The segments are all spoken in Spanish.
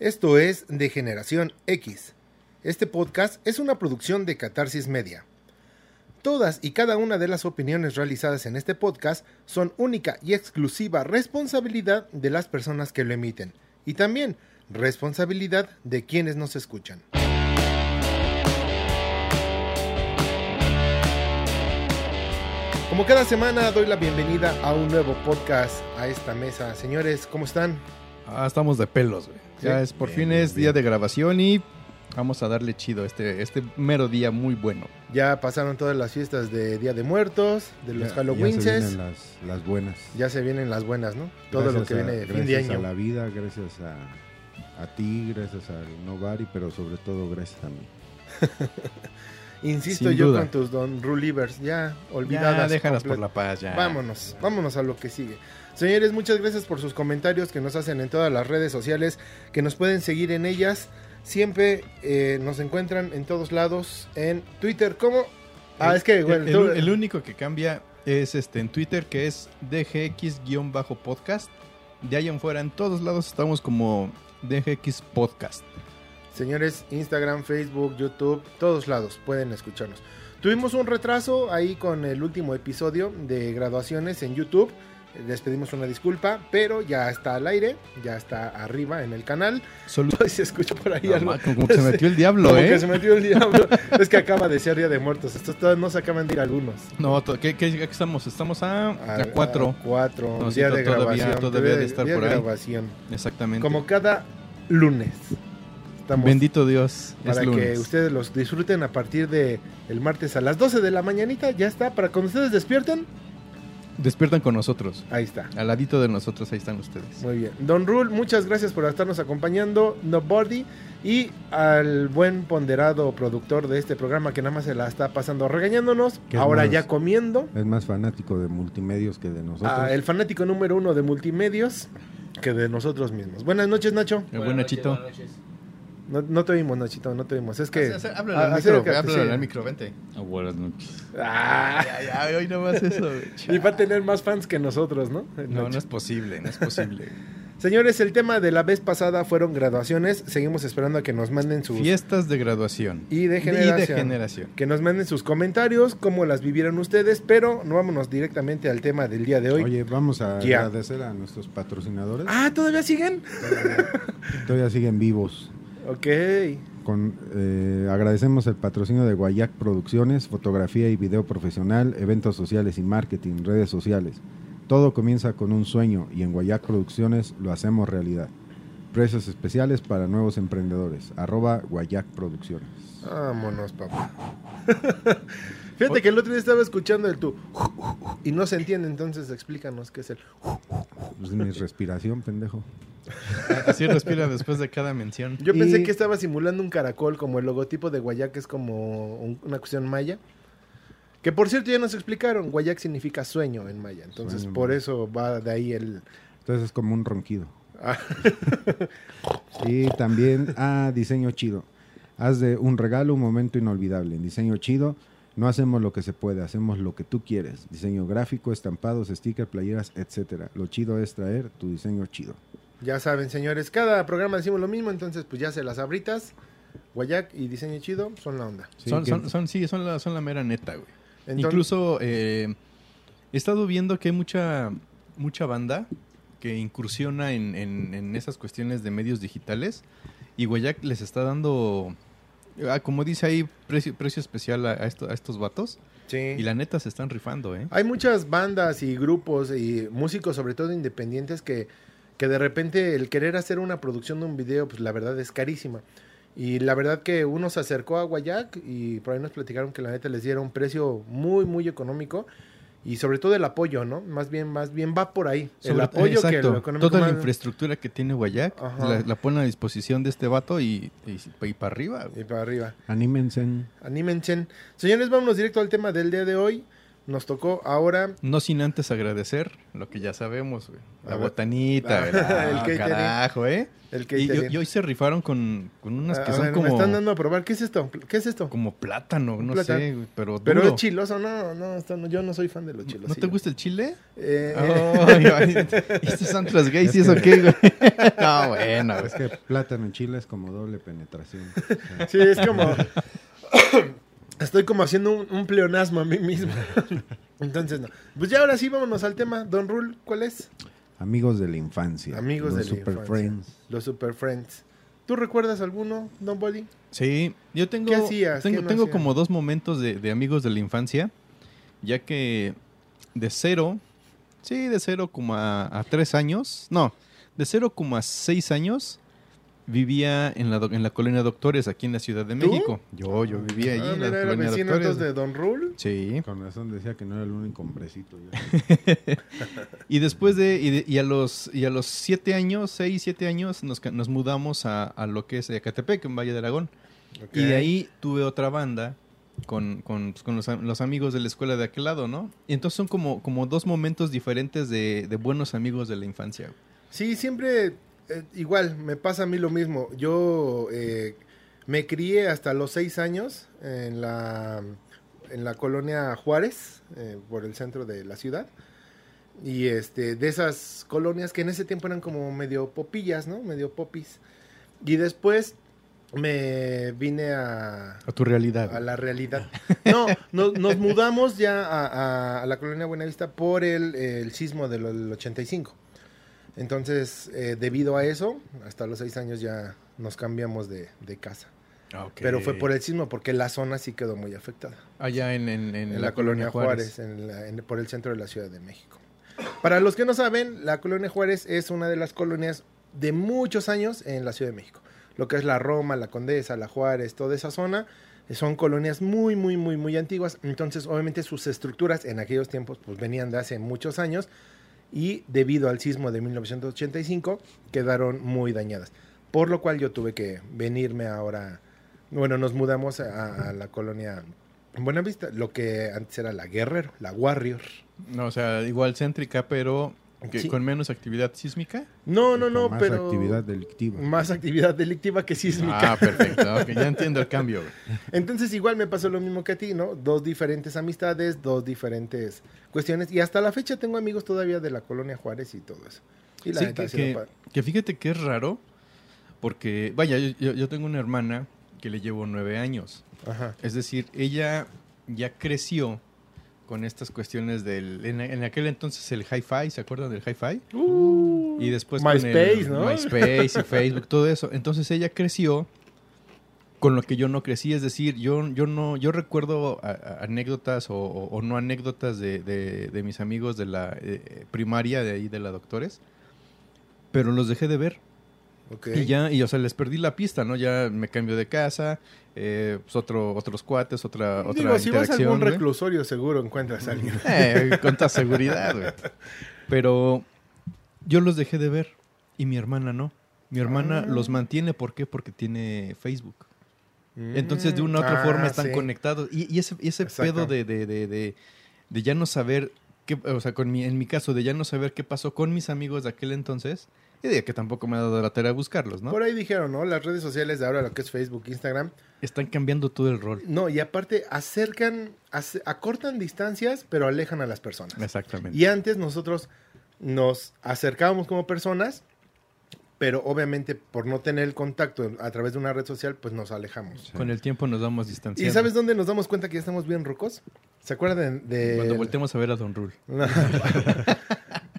Esto es De Generación X. Este podcast es una producción de Catarsis Media. Todas y cada una de las opiniones realizadas en este podcast son única y exclusiva responsabilidad de las personas que lo emiten y también responsabilidad de quienes nos escuchan. Como cada semana doy la bienvenida a un nuevo podcast a esta mesa. Señores, ¿cómo están? Ah, estamos de pelos, güey. Ya es por fin es día de grabación y vamos a darle chido este este mero día muy bueno. Ya pasaron todas las fiestas de Día de Muertos, de los Ya- Halloweenses. Ya se vienen las, las buenas. Ya se vienen las buenas, ¿no? Todo lo Gracias que a- viene de fin de gracias año. a la vida, gracias a, a ti, gracias al Nobody, pero sobre todo gracias a mí. Insisto Sin yo duda. con tus Don Rulivers, ya olvidadas. Ya, déjalas por complet- la paz ya. Vámonos, vámonos a lo que sigue. Señores, muchas gracias por sus comentarios que nos hacen en todas las redes sociales, que nos pueden seguir en ellas. Siempre eh, nos encuentran en todos lados, en Twitter, ¿cómo? Ah, El- es que, bueno, el- tú- el único que cambia es este en Twitter que es DGX-podcast. De ahí en fuera en todos lados estamos como DGX Podcast. Señores, Instagram, Facebook, YouTube, todos lados pueden escucharnos. Tuvimos un retraso ahí con el último episodio de graduaciones en YouTube. Les pedimos una disculpa, pero ya está al aire, ya está arriba en el canal. Solo Se escucha por ahí No, algo. ma, como que se metió el diablo, Como ¿eh? que se metió el diablo. es que acaba de ser Día de Muertos. Estos todavía no se acaban de ir algunos. No, ¿qué, qué- estamos? Estamos a, a, A- cuatro. a cuatro. No, día de todavía- grabación. todavía de estar día por de ahí. grabación. Exactamente. Como cada lunes. Estamos Bendito Dios, para es que ustedes los disfruten a partir de el martes a las 12 de la mañanita. Ya está. Para cuando ustedes despierten, Despiertan con nosotros. ahí está. Al ladito de nosotros, ahí están ustedes. Muy bien. Don Rule, muchas gracias por estarnos acompañando. Nobody. Y al buen ponderado productor de este programa que nada más se la está pasando regañándonos. ¿Qué es Ahora más? ya comiendo. Es más fanático de multimedios que de nosotros. Ah, el fanático número uno de multimedios que de nosotros mismos. Buenas noches, Nacho. El buen Nachito. No, no te oímos, Nachito, no te oímos. Es que. Háblale al micro, háblale al micro, vente. Ah, buenas noches. Ah, Ya, ya, hoy no más eso. y va a tener más fans que nosotros, ¿no? No, Nacho. no es posible, no es posible. Señores, el tema de la vez pasada fueron graduaciones. Seguimos esperando a que nos manden sus. Fiestas de graduación. Y de generación. Y de generación. Que nos manden sus comentarios, cómo las vivieron ustedes, pero no vámonos directamente al tema del día de hoy. Oye, vamos a Ya. agradecer a nuestros patrocinadores. Ah, ¿todavía siguen? Todavía siguen vivos. Ok. Con, eh, agradecemos el patrocinio de Guayac Producciones, fotografía y video profesional, eventos sociales y marketing, redes sociales. Todo comienza con un sueño y en Guayac Producciones lo hacemos realidad. Precios especiales para nuevos emprendedores. Arroba Guayac Producciones. Vámonos, papá. Fíjate que el otro día estaba escuchando el tu y no se entiende, entonces explícanos qué es el. Es mi respiración, pendejo. Así respira después de cada mención. Yo pensé Y- que estaba simulando un caracol, como el logotipo de Guayac es como un- una cuestión maya. Que por cierto ya nos explicaron, Guayac significa sueño en maya, entonces Sueño, por eso va de ahí el... Entonces es como un ronquido. Ah. y también a diseño chido. Haz de un regalo un momento inolvidable. En diseño chido no hacemos lo que se puede, hacemos lo que tú quieres. Diseño gráfico, estampados, stickers, playeras, etcétera. Lo chido es traer tu diseño chido. Ya saben, señores, cada programa decimos lo mismo, entonces pues ya se las abritas. Guayac y diseño chido son la onda. Sí, son, son, son- sí, son la, son la mera neta, güey. Entonces, Incluso eh, he estado viendo que hay mucha, mucha banda que incursiona en, en- en esas cuestiones de medios digitales y Guayac les está dando, como dice ahí, precio, precio especial a, esto- a estos vatos sí. y la neta se están rifando, ¿eh? Hay muchas bandas y grupos y músicos, sobre todo independientes, que, que de repente el querer hacer una producción de un video, pues la verdad es carísima. Y la verdad que uno se acercó a Guayac y por ahí nos platicaron que la neta les diera un precio muy, muy económico. Y sobre todo el apoyo, ¿no? Más bien, más bien va por ahí. el Sobre- apoyo que exacto. lo económico. Toda la más- infraestructura que tiene Guayac la, la pone a disposición de este vato y, y, y para arriba. güey. Y para arriba. Anímense. Anímense. Señores, vámonos directo al tema del día de hoy. Nos tocó ahora No sin antes agradecer lo que ya sabemos, güey. La botanita, Ah, ¿verdad? el Ah, catering. carajo, ¿eh? el Y, catering. y- y hoy se rifaron con, con unas que A son ver, como, me están dando a probar. ¿Qué es esto? ¿Qué es esto? como plátano, no Plátano. sé, güey, pero Pero es chiloso, no, no, esto no, yo no soy fan de los chilos. ¿No te gusta el chile? Eh, ay, estos son los gays y eso qué, güey. No, bueno. Es que plátano en Chile es como doble penetración. Sí, es como. Estoy como haciendo un, un pleonasmo a mí mismo. Entonces, no. Pues ya ahora sí, vámonos al tema. Don Rule, ¿cuál es? amigos de la infancia. Amigos los de la Super infancia. Friends. Los Super Friends. ¿Tú recuerdas alguno, Don Body? Sí, yo tengo, ¿Qué hacías? tengo, ¿Qué no tengo hacías? como dos momentos de, de amigos de la infancia, ya que de cero, sí, de cero como a, a tres años, no, de cero como a seis años, vivía en la, en la colonia Doctores, aquí en la Ciudad de ¿Tú? México. Yo, yo vivía allí Ah, en la mira, era colonia vecino Doctores. entonces de Don Rule. Sí, Con razón decía que no era el único hombrecito. y después de, y, de- y a los y a los siete años, seis, siete años, nos, nos mudamos a, a lo que es Ecatepec, en Valle de Aragón. Y de ahí tuve otra banda con, con, pues, con los, los amigos de la escuela de aquel lado, ¿no? Y entonces son como, como dos momentos diferentes de, de buenos amigos de la infancia. Sí, siempre eh, igual, me pasa a mí lo mismo. Yo eh, me crié hasta los seis años en la, en la colonia Juárez, eh, por el centro de la ciudad. Y este, de esas colonias que en ese tiempo eran como medio popillas, ¿no? Medio popis. Y después me vine a, A tu realidad. a la realidad. No, nos, nos mudamos ya a, a- a la colonia Buenavista por el, el sismo del, del 85. Entonces, eh, debido a eso, hasta los seis años ya nos cambiamos de, de casa. Ah. Pero fue por el sismo, porque la zona sí quedó muy afectada. Allá en, en, en En, la, colonia Juárez, la- por el centro de la Ciudad de México. Para los que no saben, la colonia Juárez es una de las colonias de muchos años en la Ciudad de México. Lo que es la Roma, la Condesa, la Juárez, toda esa zona, eh, son colonias muy, muy, muy, muy antiguas. Entonces, obviamente, sus estructuras en aquellos tiempos pues venían de hace muchos años y debido al sismo de 1985 quedaron muy dañadas. Por lo cual yo tuve que venirme ahora, bueno, nos mudamos a, la colonia Buenavista, lo que antes era la Guerrero, la Warrior. No, o sea, igual céntrica, pero Sí. con menos actividad sísmica. No, no, no, más pero actividad delictiva. más actividad delictiva que sísmica. Ah, perfecto. ya entiendo el cambio. Entonces igual me pasó lo mismo que a ti, ¿no? Dos diferentes amistades, dos diferentes cuestiones y hasta la fecha tengo amigos todavía de la colonia Juárez y todo eso. Y la Sí, que, que- fíjate que es raro, porque, vaya, yo, yo- yo tengo una hermana que le llevo nueve años. Ajá. Es decir, ella ya creció con estas cuestiones del... En, en aquel entonces el hi-fi, ¿se acuerdan del hi-fi? y después con MySpace, ¿no? MySpace y Facebook, todo eso. Entonces ella creció con lo que yo no crecí, es decir, yo, yo no, yo recuerdo a- a- anécdotas o, o- o no anécdotas de, de- de mis amigos de la eh, primaria, de ahí de la doctores, pero los dejé de ver. Y ya, y o sea, les perdí la pista, ¿no? Ya me cambio de casa, eh, pues otro, otros cuates, otra, otra Digo, si vas a interacción. algún reclusorio seguro encuentras a alguien. Eh, con toda seguridad, güey. Pero yo los dejé de ver y mi hermana no. Mi hermana Ah. los mantiene, ¿por qué? Porque tiene Facebook. Entonces, de una u otra Ah, forma están sí. conectados. Y, y ese, y ese Exacto. pedo de, de, de, de, de ya no saber, qué, o sea, con mi, en mi caso, de ya no saber qué pasó con mis amigos de aquel entonces, y de que tampoco me ha dado la tarea de buscarlos, ¿no? Por ahí dijeron, ¿no? Las redes sociales de ahora, lo que es Facebook, Instagram. Están cambiando todo el rol. No, y aparte acercan, ace- acortan distancias, pero alejan a las personas. Exactamente. Y antes nosotros nos acercábamos como personas, pero obviamente por no tener el contacto a través de una red social, pues nos alejamos. Con el tiempo nos vamos distanciando. ¿Y sabes dónde nos damos cuenta que ya estamos bien rucos? ¿Se acuerdan de... Cuando volteemos a ver a Don Rule.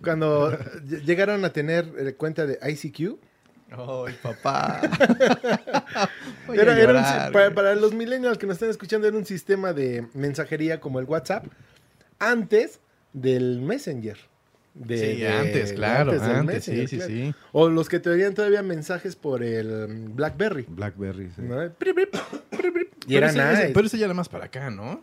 Cuando ll- llegaron a tener eh, cuenta de ICQ. ¡Ay, papá! Era, era un para, los millennials que nos están escuchando, era un sistema de mensajería como el WhatsApp antes del Messenger. De- sí, de- antes, claro, del antes, sí, Messenger, sí, claro. sí. O los que te darían todavía mensajes por el BlackBerry. Blackberry, sí. Y Pero era ese, ese- nice. pero ese ya era más para acá, ¿no?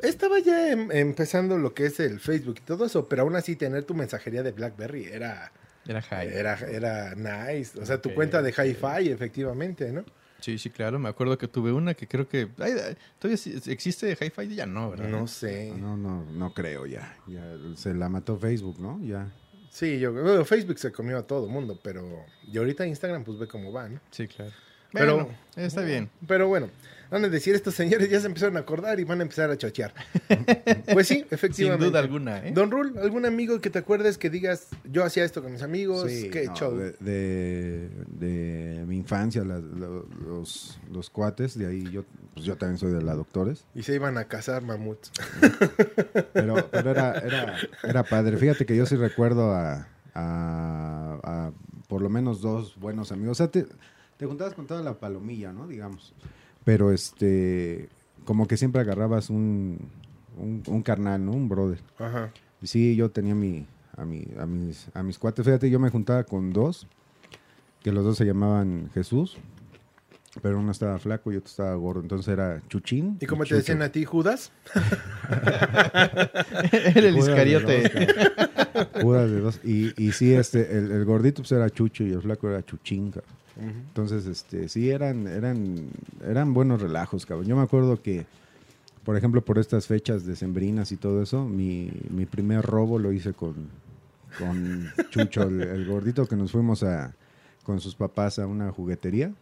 Estaba ya em- empezando lo que es el Facebook y todo eso, pero aún así tener tu mensajería de BlackBerry era, Era high. era, era nice. O sea, tu cuenta de. Hi-Fi, efectivamente, ¿no? Sí, sí, claro. Me acuerdo que tuve una que creo que... ay, ¿Todavía existe Hi-Fi? Ya no, ¿verdad? No sé. No, no, no creo ya. ya. Se la mató Facebook, ¿no? Ya. Sí, yo bueno, Facebook se comió a todo el mundo, pero y ahorita Instagram pues ve cómo va, ¿no? Sí, claro. Pero- Pero está bien. Pero bueno, van a decir estos señores ya se empezaron a acordar y van a empezar a chochear. pues sí, Sin efectivamente. duda alguna, ¿eh? Don Rul, ¿algún amigo que te acuerdes que digas, yo hacía esto con mis amigos? Sí, ¿Qué no, show? de, de, de mi infancia, la- los, los cuates, de ahí yo, pues yo también soy de la Doctores. Y se iban a cazar mamuts. Pero, pero era, era, era padre. Fíjate que yo sí recuerdo a, a- a por lo menos dos buenos amigos. O sea, te, te juntabas con toda la palomilla, ¿no? Digamos. Pero este, como que siempre agarrabas un, un, un carnal, ¿no? Un brother. Ajá. Sí, yo tenía mi, a, mi, a, mis, a mis cuates. Fíjate, yo me juntaba con dos, que los dos se llamaban Jesús. Pero uno estaba flaco y otro estaba gordo. Entonces era Chuchín. ¿Y cómo te decían a ti, Judas? Era el iscariote. Judas de dos. Y, y sí, este, el, el gordito pues era Chucho y el flaco era Chuchín, cabrón. Entonces, este, sí, eran, eran, eran buenos relajos, cabrón. Yo me acuerdo que, por ejemplo, por estas fechas decembrinas y todo eso, mi, mi primer robo lo hice con, con Chucho, el, el gordito, que nos fuimos a, con sus papás a una juguetería,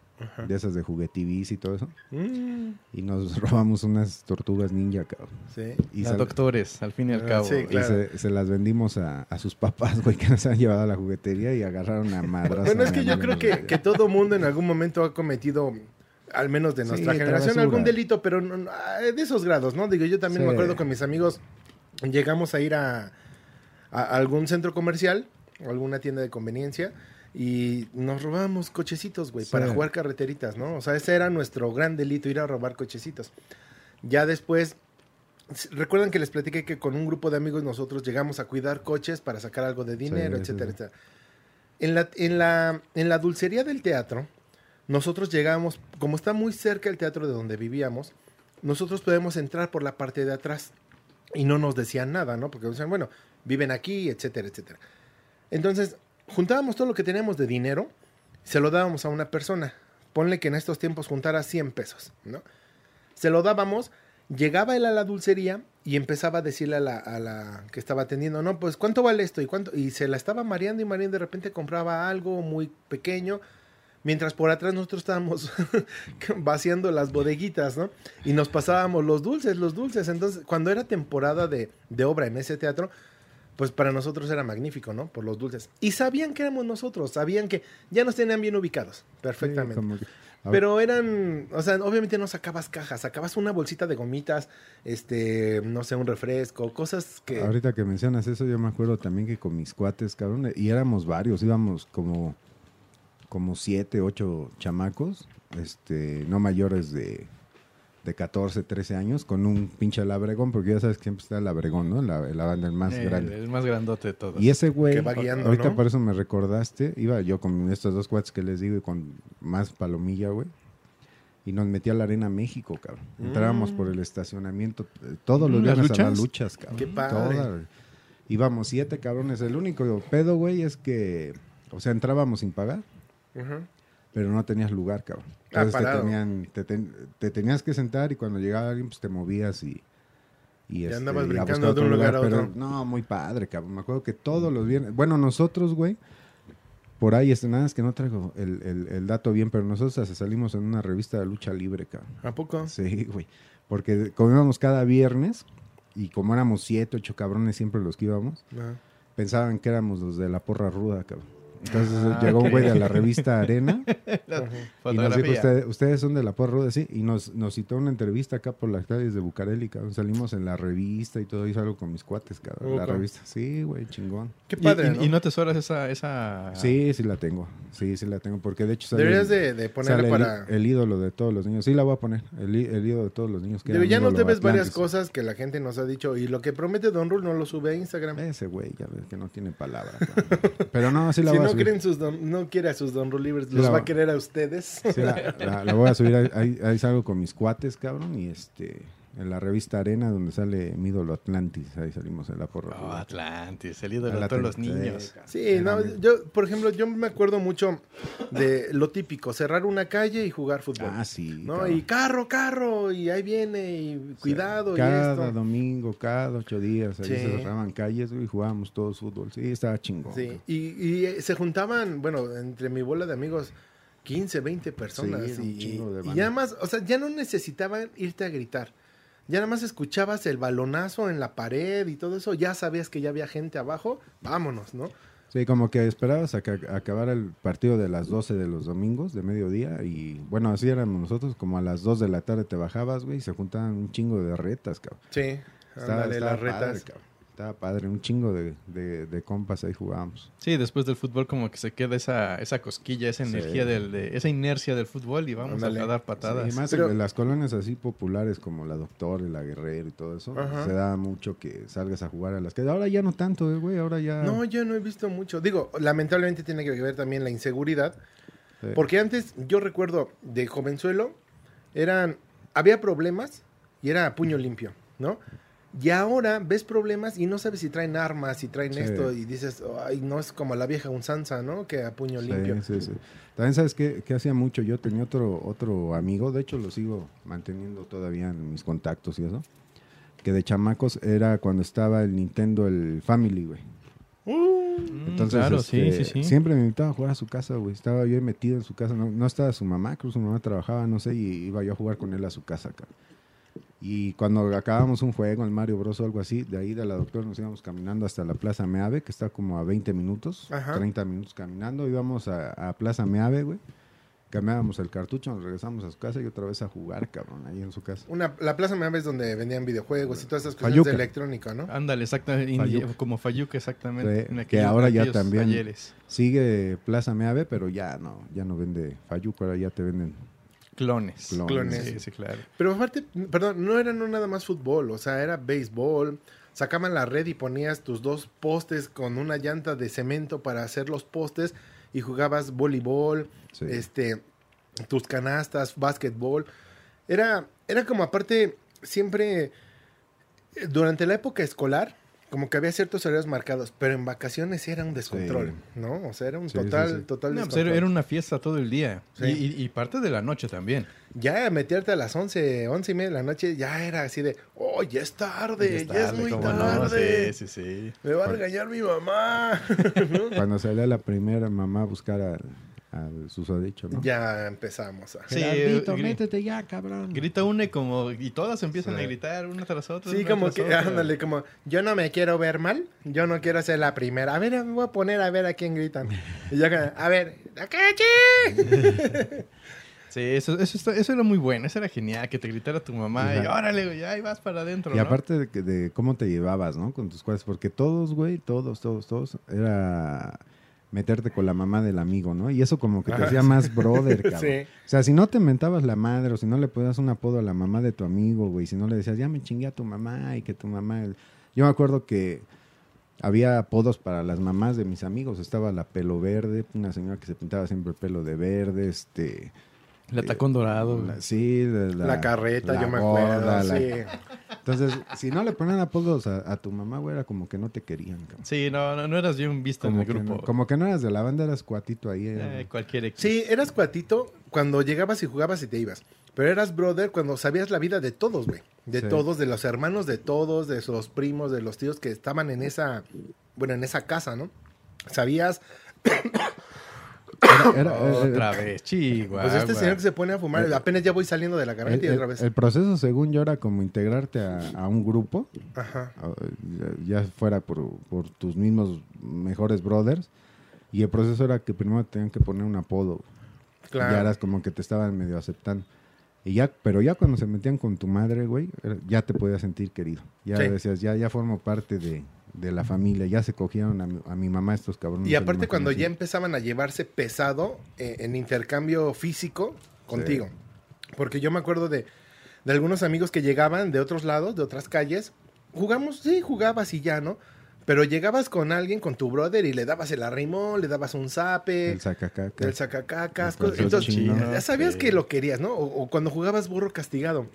de esas de juguetivis y todo eso, Mm, y nos robamos unas tortugas ninja, cabrón. sí. Y Las doctores, al fin y al Ah, cabo. sí, y se, se las vendimos a, a sus papás, güey, que nos han llevado a la juguetería y agarraron a madras. Bueno, es que yo creo que, que todo mundo en algún momento ha cometido, al menos de Sí, nuestra generación, travesura. algún delito, pero no- no, ah, de esos grados, ¿no? Digo, yo también Sí. me acuerdo con mis amigos, llegamos a ir a, a algún centro comercial, o alguna tienda de conveniencia, y nos robábamos cochecitos, güey, Sí. para jugar carreteritas, ¿no? O sea, ese era nuestro gran delito, ir a robar cochecitos. Ya después, recuerdan que les platiqué que con un grupo de amigos nosotros llegamos a cuidar coches para sacar algo de dinero, Sí, etcétera, sí, etcétera. En la, en, la, en la dulcería del teatro, nosotros llegamos, como está muy cerca el teatro de donde vivíamos, nosotros podemos entrar por la parte de atrás y no nos decían nada, ¿no? Porque nos decían, bueno, viven aquí, etcétera, etcétera. Entonces, juntábamos todo lo que teníamos de dinero, se lo dábamos a una persona. Ponle que en estos tiempos juntara 100 pesos, ¿no? Se lo dábamos, llegaba él a la dulcería y empezaba a decirle a la, a la que estaba atendiendo, no, pues ¿cuánto vale esto? Y cuánto, y se la estaba mareando y mareando, de repente compraba algo muy pequeño, mientras por atrás nosotros estábamos vaciando las bodeguitas, ¿no? Y nos pasábamos los dulces, los dulces. Entonces, cuando era temporada de, de obra en ese teatro, pues para nosotros era magnífico, ¿no? Por los dulces. Y sabían que éramos nosotros, sabían que ya nos tenían bien ubicados, perfectamente. Sí, que- Pero eran, o sea, obviamente no sacabas cajas, sacabas una bolsita de gomitas, este, no sé, un refresco, cosas que... Ahorita que mencionas eso, yo me acuerdo también que con mis cuates, cabrón, y éramos varios, íbamos como, como siete, ocho chamacos, este, no mayores de, de 14, 13 años, con un pinche labregón, porque ya sabes que siempre está el labregón, ¿no? La, la banda el más Eh, grande. El más grandote de todos. Y ese güey, Que va guiando, ahorita ¿no? por eso me recordaste, iba yo con estos dos cuates que les digo y con más palomilla, güey. Y nos metía a la arena México, cabrón. Entrábamos Mm. por el estacionamiento todos los Mm, ¿las viernes a las luchas? cabrón. Qué padre. Todas. Íbamos siete cabrones. El único pedo, güey, es que, o sea, entrábamos sin pagar. Pero no tenías lugar, cabrón. Ah, Entonces te, tenían, te, ten- te tenías que sentar y cuando llegaba alguien, pues te movías y. Y, Ya este, andabas brincando de un otro lugar a pero otro. No, muy padre, cabrón. Me acuerdo que todos los viernes. Bueno, nosotros, güey, por ahí, este, nada es que no traigo el, el- el dato bien, pero nosotros hasta salimos en una revista de lucha libre, cabrón. ¿A poco? Sí, güey. Porque como íbamos cada viernes y como éramos siete, ocho cabrones siempre los que íbamos, Ajá. pensaban que éramos los de la porra ruda, cabrón. Entonces Ah, llegó un güey de la revista Arena y nos dijo, Fotografía. "Usted- ustedes son de la porra ruda, sí. Y nos, nos citó una entrevista acá por las calles de Bucareli, cabrón. Salimos en la revista y todo, hizo algo con mis cuates, cabrón. La revista. Sí, güey, chingón. Qué padre, y, ¿no? y no te sobras esa... esa... Sí, sí la tengo. Sí, sí la tengo. Porque de hecho sale Deberías el- de, de el, para... el ídolo de todos los niños. Sí, la voy a poner. El, ídolo de todos los niños. que era ya nos debes varias cosas que la gente nos ha dicho y lo que promete Don Rul no lo sube a Instagram. Ese güey, ya ves que no tiene palabra. cabrón. Pero no, sí la si voy a no subir. creen sus don- no quiere a sus Don Sí, los la va a querer a ustedes. Sí, la, la- la voy a subir. Ahí- ahí salgo con mis cuates, cabrón. Y este. En la revista Arena, donde sale mi ídolo Atlantis. Ahí salimos en la porra. Oh. Atlantis, el ídolo de todos los niños. Sí, no, yo, por ejemplo, yo me acuerdo mucho de lo típico, cerrar una calle y jugar fútbol. Ah, sí. ¿no? Y carro, carro, y ahí viene, y cuidado, y Cada esto. domingo, cada ocho días, ahí Sí. se cerraban calles, y jugábamos todos fútbol. Sí, estaba chingón. Sí, y, y, eh, se juntaban, bueno, entre mi bola de amigos, 15, 20 personas. Sí, y, y más, o sea, ya no necesitaban irte a gritar. Ya nada más escuchabas el balonazo en la pared y todo eso, ya sabías que ya había gente abajo, vámonos, ¿no? Sí, como que esperabas a que acabara el partido de las 12 de los domingos, de mediodía, y bueno, así éramos nosotros, como a las 2 de la tarde te bajabas, güey, y se juntaban un chingo de retas, cabrón. Sí, ándale, las padre, retas. cabrón. Estaba padre, un chingo de, de, de compas ahí jugábamos. Sí, después del fútbol como que se queda esa, esa cosquilla, esa Sí. energía, del, de, esa inercia del fútbol y vamos a dar patadas. Sí, más Pero- en las colonias así populares como la Doctor y la Guerrero y todo eso, Ajá. se da mucho que salgas a jugar a las calles. Ahora ya no tanto, eh, güey, ahora ya... No, yo no he visto mucho. Digo, lamentablemente tiene que ver también la inseguridad. Sí. Porque antes, yo recuerdo de jovenzuelo, eran, había problemas y era a puño limpio, ¿no? Y ahora ves problemas y no sabes si traen armas, si traen Sí. esto, y dices, ay, no es como la vieja unsanza, ¿no? Que a puño limpio. Sí, sí, sí. También sabes que, hacía mucho. Yo tenía otro, otro amigo, de hecho lo sigo manteniendo todavía en mis contactos y eso. Que de chamacos era cuando estaba el Nintendo, el Family, güey. Mm, Entonces, claro, este, sí, sí, sí. siempre me invitaba a jugar a su casa, güey. Estaba yo ahí metido en su casa. No, no estaba su mamá, creo que su mamá trabajaba, no sé, y iba yo a jugar con él a su casa, acá. Y cuando acabamos un juego, el Mario Bros o algo así, de ahí de la doctora nos íbamos caminando hasta la Plaza Meave, que está como a 20 minutos, Ajá. 30 minutos caminando. Íbamos a, a Plaza Meave, güey. Cambiábamos el cartucho, nos regresamos a su casa y otra vez a jugar, cabrón, ahí en su casa. Una, la Plaza Meave es donde vendían videojuegos y todas esas cosas Fayuca. de electrónica, ¿no? Ándale, exactamente, Fayuca. como Fayuca exactamente. Sí, en que ahora ya también- ayeres. Sigue Plaza Meave, pero ya no, ya no vende Fayuco, ahora ya te venden Clones. clones. Clones. Sí, sí, claro. Pero aparte, perdón, no era no nada más fútbol, o sea, era béisbol. Sacaban la red y ponías tus dos postes con una llanta de cemento para hacer los postes y jugabas voleibol, Sí. este, tus canastas, básquetbol. Era, era como aparte, siempre, eh, durante la época escolar, como que había ciertos horarios marcados, pero en vacaciones era un descontrol, Sí. ¿no? O sea, era un Sí, total, sí, sí. total No, pues descontrol. era, era una fiesta todo el día. Sí. Y, y- y parte de la noche también. Ya meterte a las 11, 11 y media de la noche, ya era así de, oh, ya es tarde, ya, es tarde, muy no, tarde. Sí, sí, sí. Me va a regañar mi mamá. Cuando salía la primera mamá a buscar al, al susodicho, ¿no? ya empezamos a... Sí, Gerardito, métete ya, cabrón. Grita una y como... Y todas empiezan Sí. a gritar una tras otra. Sí, como que, otra. ándale, como, yo no me quiero ver mal, yo no quiero ser la primera. A ver, me voy a poner a ver a quién gritan. Y ya, que, a ver, ¡Akechi! Sí, eso, eso, está- eso era muy bueno. Eso era genial. Que te gritara tu mamá y órale, güey, ahí vas para adentro, Y ¿no? aparte de, que- de cómo te llevabas, ¿no? Con tus cuates, porque todos, güey, todos, todos, todos, era meterte con la mamá del amigo, ¿no? Y eso como que te hacía más brother, cabrón. Sí. O sea, si no te mentabas la madre o si no le ponías un apodo a la mamá de tu amigo, güey, si no le decías, ya me chingué a tu mamá y que tu mamá... Yo me acuerdo que había apodos para las mamás de mis amigos. Estaba la pelo verde, una señora que se pintaba siempre el pelo de verde, este... El tacón dorado. la- sí, la, La, carreta, la yo me acuerdo, la- sí. entonces, si no le ponían apodos a, a tu mamá, güey, era como que no te querían, cabrón. Sí, no, no, no eras bien visto en el grupo. no, como que no eras de la banda, eras cuatito ahí. era- Eh, cualquier X. Sí, eras cuatito cuando llegabas y jugabas y te ibas. Pero eras brother cuando sabías la vida de todos, güey. De Sí. todos, de los hermanos de todos, de los primos, de los tíos que estaban en esa, bueno, en esa casa, ¿no? Sabías, Era- era- era- Otra vez, chihuahua. pues este señor que se pone a fumar, Eh, apenas ya voy saliendo de la el, carreta y otra vez. el proceso, según yo, era como integrarte a, a un grupo, Ajá. ya ya fuera por, por tus mismos mejores brothers, y el proceso era que primero tenían que poner un apodo. Claro. Ya eras como que te estaban medio aceptando. Y ya, pero ya cuando se metían con tu madre, güey, ya te podías sentir querido. Ya Sí. decías, ya, ya formo parte de, de la familia. Ya se cogieron a mi, a mi mamá estos cabrones. Y aparte cuando ya empezaban a llevarse pesado eh, en intercambio físico contigo. Porque yo me acuerdo de, de algunos amigos que llegaban de otros lados, de otras calles. Jugamos, sí, jugabas y ya, ¿no? Pero llegabas con alguien, con tu brother, y le dabas el arrimón, le dabas un zape, El sacacaca. el sacacacas. El cosas- calzón Entonces, chino. ya sabías Sí. que lo querías, ¿no? O, o cuando jugabas burro castigado.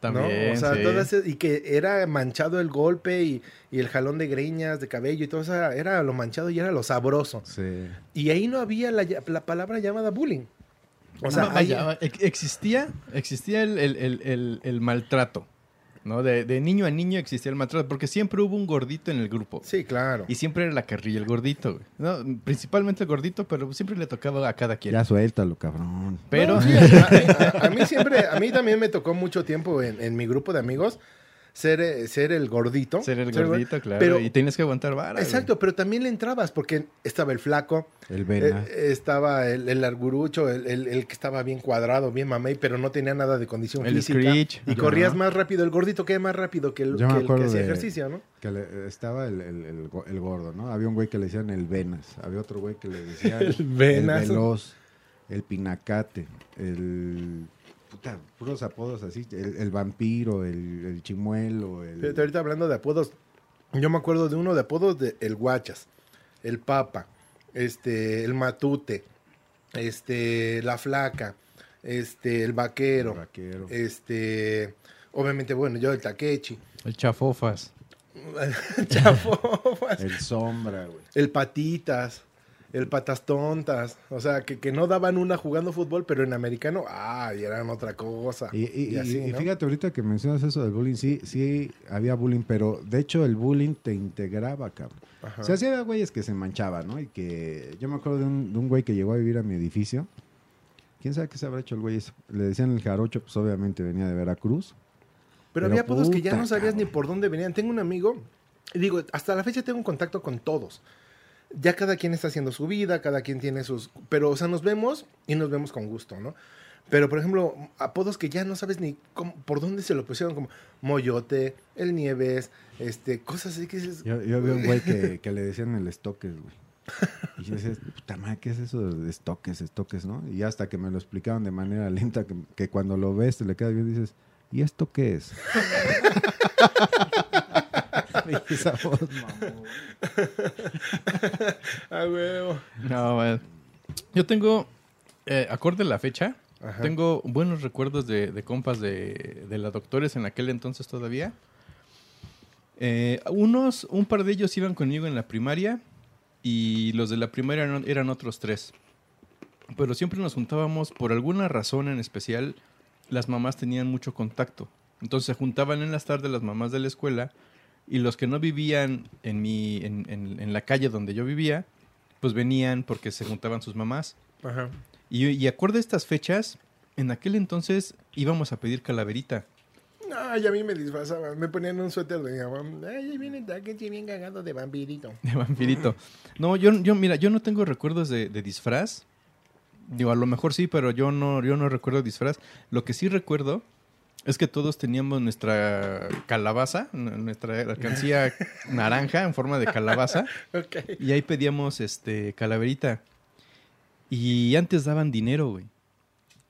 También, O sea, sí. todas esas- y que era manchado el golpe y, y el jalón de greñas, de cabello y todo eso, era- era lo manchado y era lo sabroso. Sí. Y ahí no había la, la palabra llamada bullying. O sea, No, ahí- existía, existía el- el- el maltrato, ¿no? De, de niño a niño existía el maltrato, porque siempre hubo un gordito en el grupo. sí, claro. Y siempre era la carrilla el gordito, güey. No, principalmente el gordito, pero siempre le tocaba a cada quien. Ya suéltalo, cabrón. Pero, No, sí, a, a- a mí siempre, a mí también me tocó mucho tiempo en, en mi grupo de amigos ser, eh, ser el gordito. ser el Ser gordito, claro. Pero, y tienes que aguantar vara. güey. exacto, pero también le entrabas porque estaba el flaco, El Vena. eh, estaba el, el argurucho, el, el- que estaba bien cuadrado, bien mamey, pero no tenía nada de condición El física. Screech. Y corrías más rápido, el gordito que más rápido que el, que, que hacía ejercicio, ¿no? Que le- estaba el, el- el go- el gordo, ¿no? Había un güey que le decían el Venas. Había otro güey que le decían El Venas. el Veloz, el Pinacate, el... Puta, puros apodos así. El, el vampiro, el, el chimuelo, el... Fíjate, ahorita hablando de apodos, yo me acuerdo de uno de apodos de El Guachas, El Papa, este, El Matute, este, La Flaca, este, El Vaquero, el vaquero. este, obviamente, bueno, yo el Takechi, El chafofas. Chafofas, El sombra, güey. el Patitas, el Patas Tontas, o sea, que, que no daban una jugando fútbol, pero en americano, ay, eran otra cosa. Y, y- Y así, y- y ¿no? fíjate, ahorita que mencionas eso del bullying, sí, sí había bullying, pero de hecho el bullying te integraba, cabrón. Ajá. O sea, sí había güeyes que se manchaban, ¿no? Y que yo me acuerdo de un, de un güey que llegó a vivir a mi edificio. ¿Quién sabe qué se habrá hecho el güey? Le decían el jarocho, pues obviamente venía de Veracruz. Pero, Pero había apodos que ya no sabías ni por dónde venían. Tengo un amigo, y digo, hasta la fecha tengo un contacto con todos. Ya cada quien está haciendo su vida, cada quien tiene sus... Pero, o sea, nos vemos y nos vemos con gusto, ¿no? Pero, por ejemplo, apodos que ya no sabes ni cómo- por dónde se lo pusieron, como Moyote, El Nieves, este, cosas así que dices... Yo, yo vi un güey que, que le decían el estoques, güey. Y yo decía, puta madre, ¿qué es eso de estoques, estoques, no? Y hasta que me lo explicaban de manera lenta, que, que cuando lo ves te le queda bien y dices, ¿y esto qué es? Esa voz. Ah, huevo. No. Yo tengo, eh, acorde a la fecha, Ajá. tengo buenos recuerdos de, de compas de, de la doctores en aquel entonces todavía. Eh, unos, un par de ellos iban conmigo en la primaria y los de la primaria eran, eran otros tres. Pero siempre nos juntábamos, por alguna razón en especial, las mamás tenían mucho contacto. Entonces se juntaban en las tardes las mamás de la escuela y los que no vivían en, mi, en, en- en la calle donde yo vivía, pues venían porque se juntaban sus mamás. Ajá. Y, y acorde a estas fechas, en aquel entonces íbamos a pedir calaverita. Ay, a mí me disfrazaban. Me ponían un suéter de mi mamá. Ay, ahí viene Takechi bien cagado de vampirito. De vampirito. No, yo, yo mira, yo no tengo recuerdos de, de disfraz. Digo, a lo mejor sí, pero yo no, yo no recuerdo disfraz. Lo que sí recuerdo es que todos teníamos nuestra calabaza, nuestra alcancía naranja en forma de calabaza, y ahí pedíamos este calaverita. Y antes daban dinero, güey.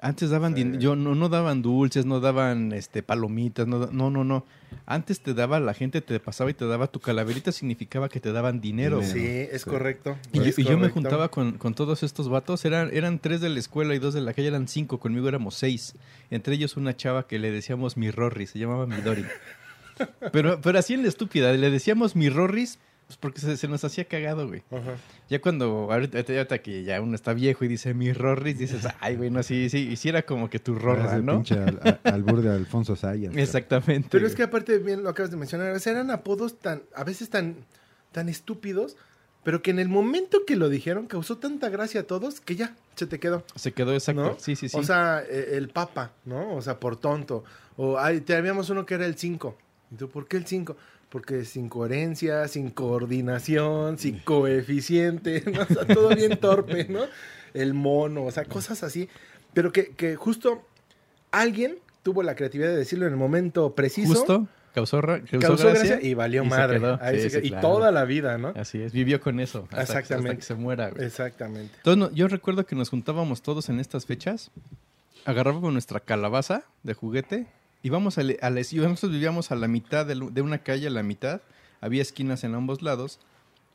Antes daban Sí. dinero, yo no, no daban dulces, no daban este palomitas, no, no, no, no. Antes te daba, la gente te pasaba y te daba tu calaverita, significaba que te daban dinero. Sí, es Sí. correcto. Y, yo, me juntaba con, con todos estos vatos, eran, eran tres de la escuela y dos de la calle, eran cinco, conmigo éramos seis. Entre ellos una chava que le decíamos mi Rorris, se llamaba Midori. Pero, pero así en la estúpida, le decíamos mi Rorris, pues porque se, se nos hacía cagado, güey. Ajá. Ya cuando, ahorita, ahorita que ya uno está viejo y dice mi Rorris, dices, ay, güey, no, sí, sí, hiciera como que tu rorra, ¿no? pinche al, a- albur de Alfonso Sayas. Exactamente. Pero es que aparte, bien lo acabas de mencionar, eran apodos tan, a veces tan, tan estúpidos, pero que en el momento que lo dijeron causó tanta gracia a todos que ya se te quedó. Se quedó exacto. ¿no? Sí, sí, sí. O sea, eh, el papa, ¿no? O sea, por tonto. O ay, te habíamos uno que era el 5. ¿Y tú por qué el 5? Porque sin coherencia, sin coordinación, sin coeficiente, ¿no? O sea, todo bien torpe, ¿no? El mono, o sea, cosas así. Pero que, que justo alguien tuvo la creatividad de decirlo en el momento preciso. Justo, causó, causó Causó gracia, gracia y valió y se madre. quedó. Ahí Sí, se sí, y toda la vida, ¿no? Así es, vivió con eso. Hasta, hasta Exactamente. que se muera, güey. Exactamente. Entonces, no, yo recuerdo que nos juntábamos todos en estas fechas, agarrábamos nuestra calabaza de juguete, íbamos a, a la, nosotros vivíamos a la mitad de, de una calle, a la mitad, había esquinas en ambos lados,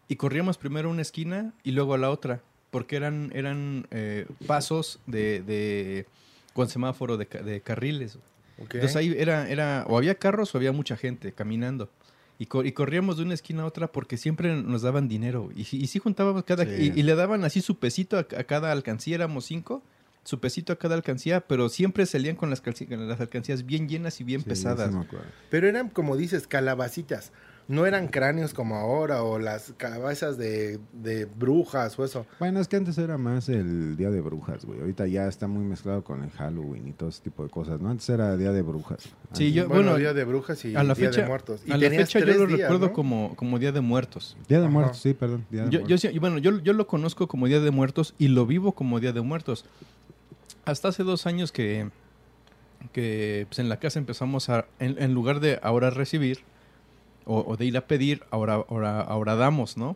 y corríamos primero a una esquina y luego a la otra, porque eran, eran eh, pasos de, de- con semáforo de, de carriles. Entonces ahí era, era, o había carros o había mucha gente caminando. Y, co- y corríamos de una esquina a otra porque siempre nos daban dinero. Y, y sí juntábamos cada... Sí. Y, y le daban así su pesito a, a cada alcancía, éramos cinco, su pesito a cada alcancía, pero siempre salían con las, con las alcancías bien llenas y bien Sí, pesadas. sí me acuerdo. Pero eran, como dices, calabacitas. No eran cráneos como ahora o las cabezas de, de brujas o eso. Bueno, es que antes era más el Día de Brujas, güey. Ahorita ya está muy mezclado con el Halloween y todo ese tipo de cosas, ¿no? Antes era Día de Brujas. Sí, yo- Bueno, bueno, Día de Brujas y a la Día fecha, de Muertos. Y a la fecha yo lo días, recuerdo ¿no? como, como Día de Muertos. Día de Ajá. Muertos, sí, perdón. Día de Yo, Muertos. bueno, yo, yo lo conozco como Día de Muertos y lo vivo como Día de Muertos. Hasta hace dos años que, que pues, en la casa empezamos a, en, en lugar de ahora recibir o, o de ir a pedir, ahora, ahora, ahora damos, ¿no?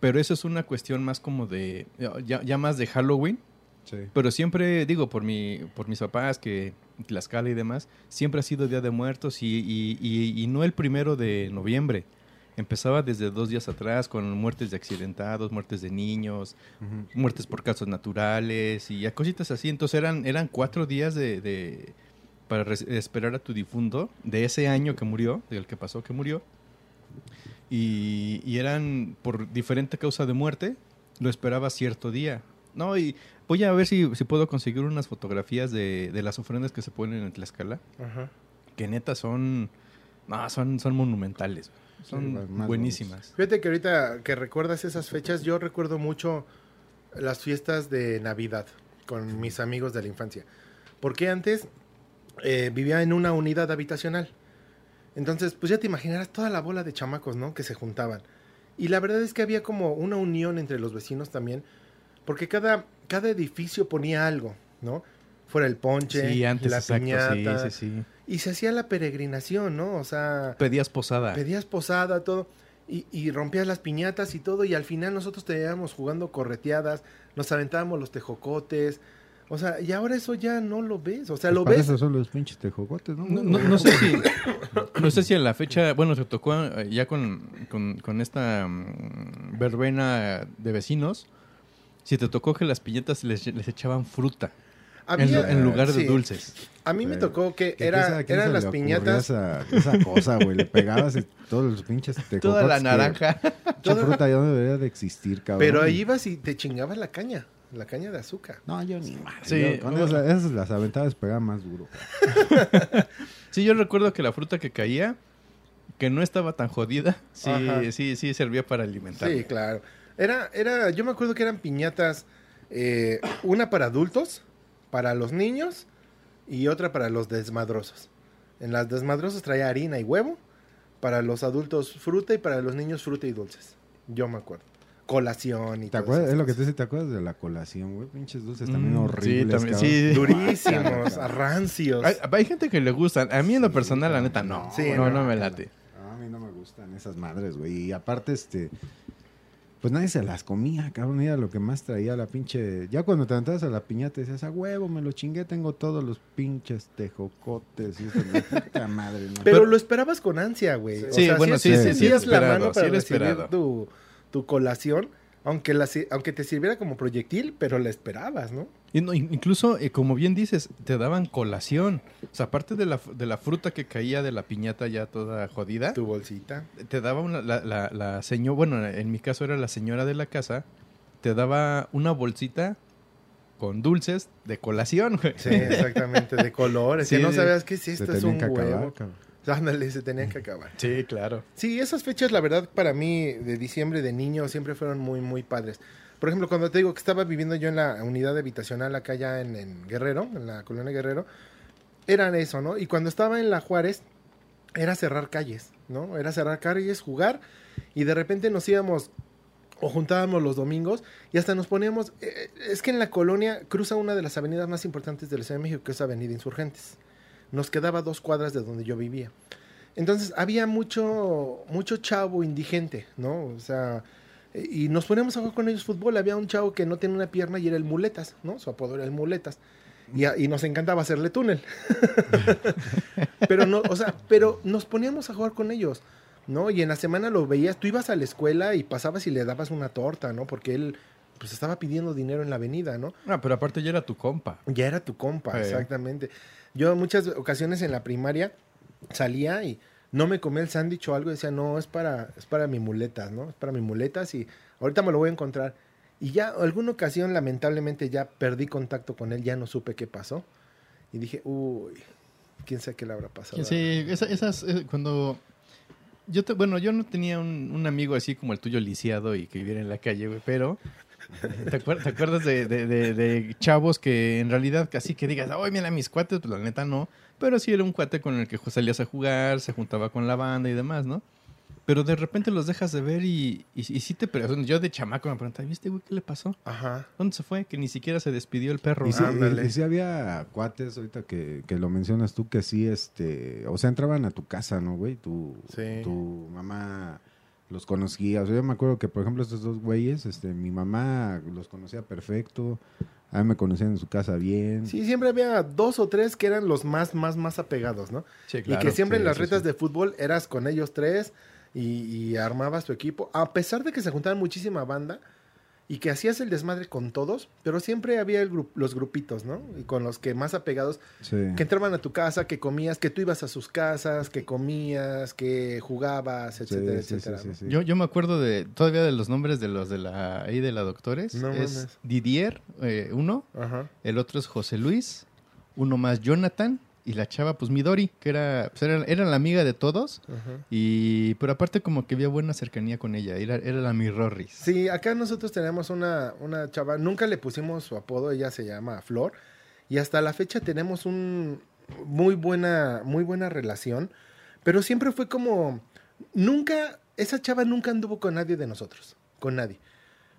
Pero eso es una cuestión más como de, ya, ya más de Halloween. Sí. Pero siempre, digo, por, mi, por mis papás, que Tlaxcala y demás, siempre ha sido Día de Muertos y, y, y- y no el primero de noviembre. Empezaba desde dos días atrás con muertes de accidentados, muertes de niños, muertes por casos naturales y a cositas así. Entonces eran, eran cuatro días de, de- para esperar a tu difunto de ese año que murió, del que pasó que murió. Y, y eran por diferente causa de muerte, lo esperaba cierto día. No, y voy a ver si, si puedo conseguir unas fotografías de, de las ofrendas que se ponen en Tlaxcala, Ajá. que neta son, no, son, son monumentales, son buenísimas. Fíjate que ahorita que recuerdas esas fechas, yo recuerdo mucho las fiestas de Navidad con mis amigos de la infancia. Porque antes eh, vivía en una unidad habitacional. Entonces, pues ya te imaginarás toda la bola de chamacos, ¿no? Que se juntaban. Y la verdad es que había como una unión entre los vecinos también. Porque cada, cada edificio ponía algo, ¿no? Fuera el ponche, Sí, antes, la exacto, piñata. sí, sí, sí. Y se hacía la peregrinación, ¿no? O sea... Pedías posada. Pedías posada, todo. Y, y rompías las piñatas y todo. Y al final nosotros te íbamos jugando correteadas. Nos aventábamos los tejocotes. O sea, y ahora eso ya no lo ves. O sea, Pues lo para ves. eso son los pinches tejocotes, ¿no? No, no- no sé si no sé si a la fecha, bueno, se tocó eh, ya con, con, con esta mm, verbena de vecinos, si te tocó que las piñatas les, les echaban fruta Había- en lugar de sí. dulces. A mí me tocó que ¿Qué- era, eran se las piñatas. Esa, esa cosa, güey. Le pegabas y todos los pinches. Toda la que- naranja. Esa fruta ya no debería de existir, cabrón. Pero ahí ibas y te chingabas la caña. La caña de azúcar. No, yo ni madre. Sí, yo con no. esas, esas las aventadas pegaban más duro. Sí, yo recuerdo que la fruta que caía, que no estaba tan jodida, sí, Ajá. sí, sí servía para alimentar. Sí, claro. Era, era, yo me acuerdo que eran piñatas, eh, una para adultos, para los niños y otra para los desmadrosos. En las desmadrosos traía harina y huevo, para los adultos fruta y para los niños fruta y dulces. Yo me acuerdo. Colación y ¿Te todas acuerdas? Es lo que te dice, ¿te acuerdas de la colación, güey? Pinches dulces también Mm, horribles. sí, también, cabrón. sí. Durísimos, rancios. Hay, hay gente que le gustan. A mí en lo personal, la neta, no. Sí, no, no, no me late. No, a mí no me gustan esas madres, güey. Y aparte, este... Pues nadie se las comía, cabrón. Era lo que más traía la pinche... Ya cuando te aventabas a la piñata decías, a huevo, me lo chingué, tengo todos los pinches tejocotes. Y eso, puta madre, ¿no? Pero, lo esperabas con ansia, güey. Sí, bueno, sí, sí, sí, la esperado, mano para sí era recibir esperado. tu, tu colación, aunque, la, aunque te sirviera como proyectil, pero la esperabas, ¿no? Y no, in- incluso, eh, como bien dices, te daban colación. O sea, aparte de la, de la fruta que caía de la piñata ya toda jodida, Tu bolsita. te daba una, la, la, la señora, bueno, en mi caso era la señora de la casa, te daba una bolsita con dulces de colación, güey. Sí, exactamente, de colores. Sí, que no sabías qué es esto, es un acabar, huevo. cabrón. Ándale, se tenían que acabar. Sí, claro. Sí, esas fechas, la verdad, para mí, de diciembre, de niño, siempre fueron muy, muy padres. Por ejemplo, cuando te digo que estaba viviendo yo en la unidad habitacional acá ya en, en Guerrero, en la colonia Guerrero, eran eso, ¿no? Y cuando estaba en la Juárez, era cerrar calles, ¿no? Era cerrar calles, jugar, y de repente nos íbamos o juntábamos los domingos y hasta nos poníamos... eh, es que en la colonia cruza una de las avenidas más importantes de la Ciudad de México, que es Avenida Insurgentes. Nos quedaba dos cuadras de donde yo vivía. Entonces había mucho, mucho chavo indigente, ¿no? O sea, y nos poníamos a jugar con ellos fútbol. Había un chavo que no tenía una pierna y era el muletas, ¿no? Su apodo era el muletas. Y, a- y nos encantaba hacerle túnel. pero no, o sea, pero nos poníamos a jugar con ellos, ¿no? Y en la semana lo veías, tú ibas a la escuela y pasabas y le dabas una torta, ¿no? Porque él pues estaba pidiendo dinero en la avenida, ¿no? Ah, pero aparte ya era tu compa. Ya era tu compa, exactamente. Yo muchas ocasiones en la primaria salía y no me comía el sándwich o algo y decía, no, es para, es para mi muletas, ¿no? Es para mi muletas y ahorita me lo voy a encontrar. Y ya alguna ocasión, lamentablemente, ya perdí contacto con él, ya no supe qué pasó. Y dije, uy, quién sabe qué le habrá pasado. Sí, esa- esas, eh, cuando... Yo bueno, yo no tenía un, un amigo así como el tuyo lisiado y que viviera en la calle, güey, pero... ¿Te, acuer- te acuerdas de, de- de- de chavos que en realidad casi que digas, ay, mira, mis cuates, pues la neta no. Pero sí era un cuate con el que salías a jugar, se juntaba con la banda y demás, ¿no? Pero de repente los dejas de ver y, y, y sí te... pre- Yo de chamaco me preguntaba, ¿viste, güey, qué le pasó? Ajá. ¿Dónde se fue? Que ni siquiera se despidió el perro. Y sí, Ándale. y- y sí había cuates, ahorita que, que lo mencionas tú, que sí, este, o sea, entraban a tu casa, ¿no, güey? Tu, Sí. tu mamá los conocía. O sea, yo me acuerdo que, por ejemplo, estos dos güeyes, este, mi mamá los conocía perfecto, a mí me conocían en su casa bien. Sí, siempre había dos o tres que eran los más, más, más apegados, ¿no? Sí, y claro. que siempre en las retas sí. de fútbol eras con ellos tres y, y armabas tu equipo. A pesar de que se juntaban muchísima banda y que hacías el desmadre con todos, pero siempre había el gru- los grupitos, ¿no? Y con los que más apegados, Sí. que entraban a tu casa, que comías, que tú ibas a sus casas, que comías, que jugabas, etcétera, sí, sí, etcétera. sí, ¿no? sí. Yo, yo me acuerdo de todavía de los nombres de los de la ahí de la doctores. No es mames. Didier, eh, uno, Ajá. el otro es José Luis, uno más Jonathan y la chava pues Midori, que era pues, era, era la amiga de todos y pero aparte como que había buena cercanía con ella, era, era la Mirroris. Sí, acá nosotros tenemos una, una chava, nunca le pusimos su apodo, ella se llama Flor, y hasta la fecha tenemos un muy buena, muy buena relación, pero siempre fue como, nunca, esa chava nunca anduvo con nadie de nosotros, con nadie,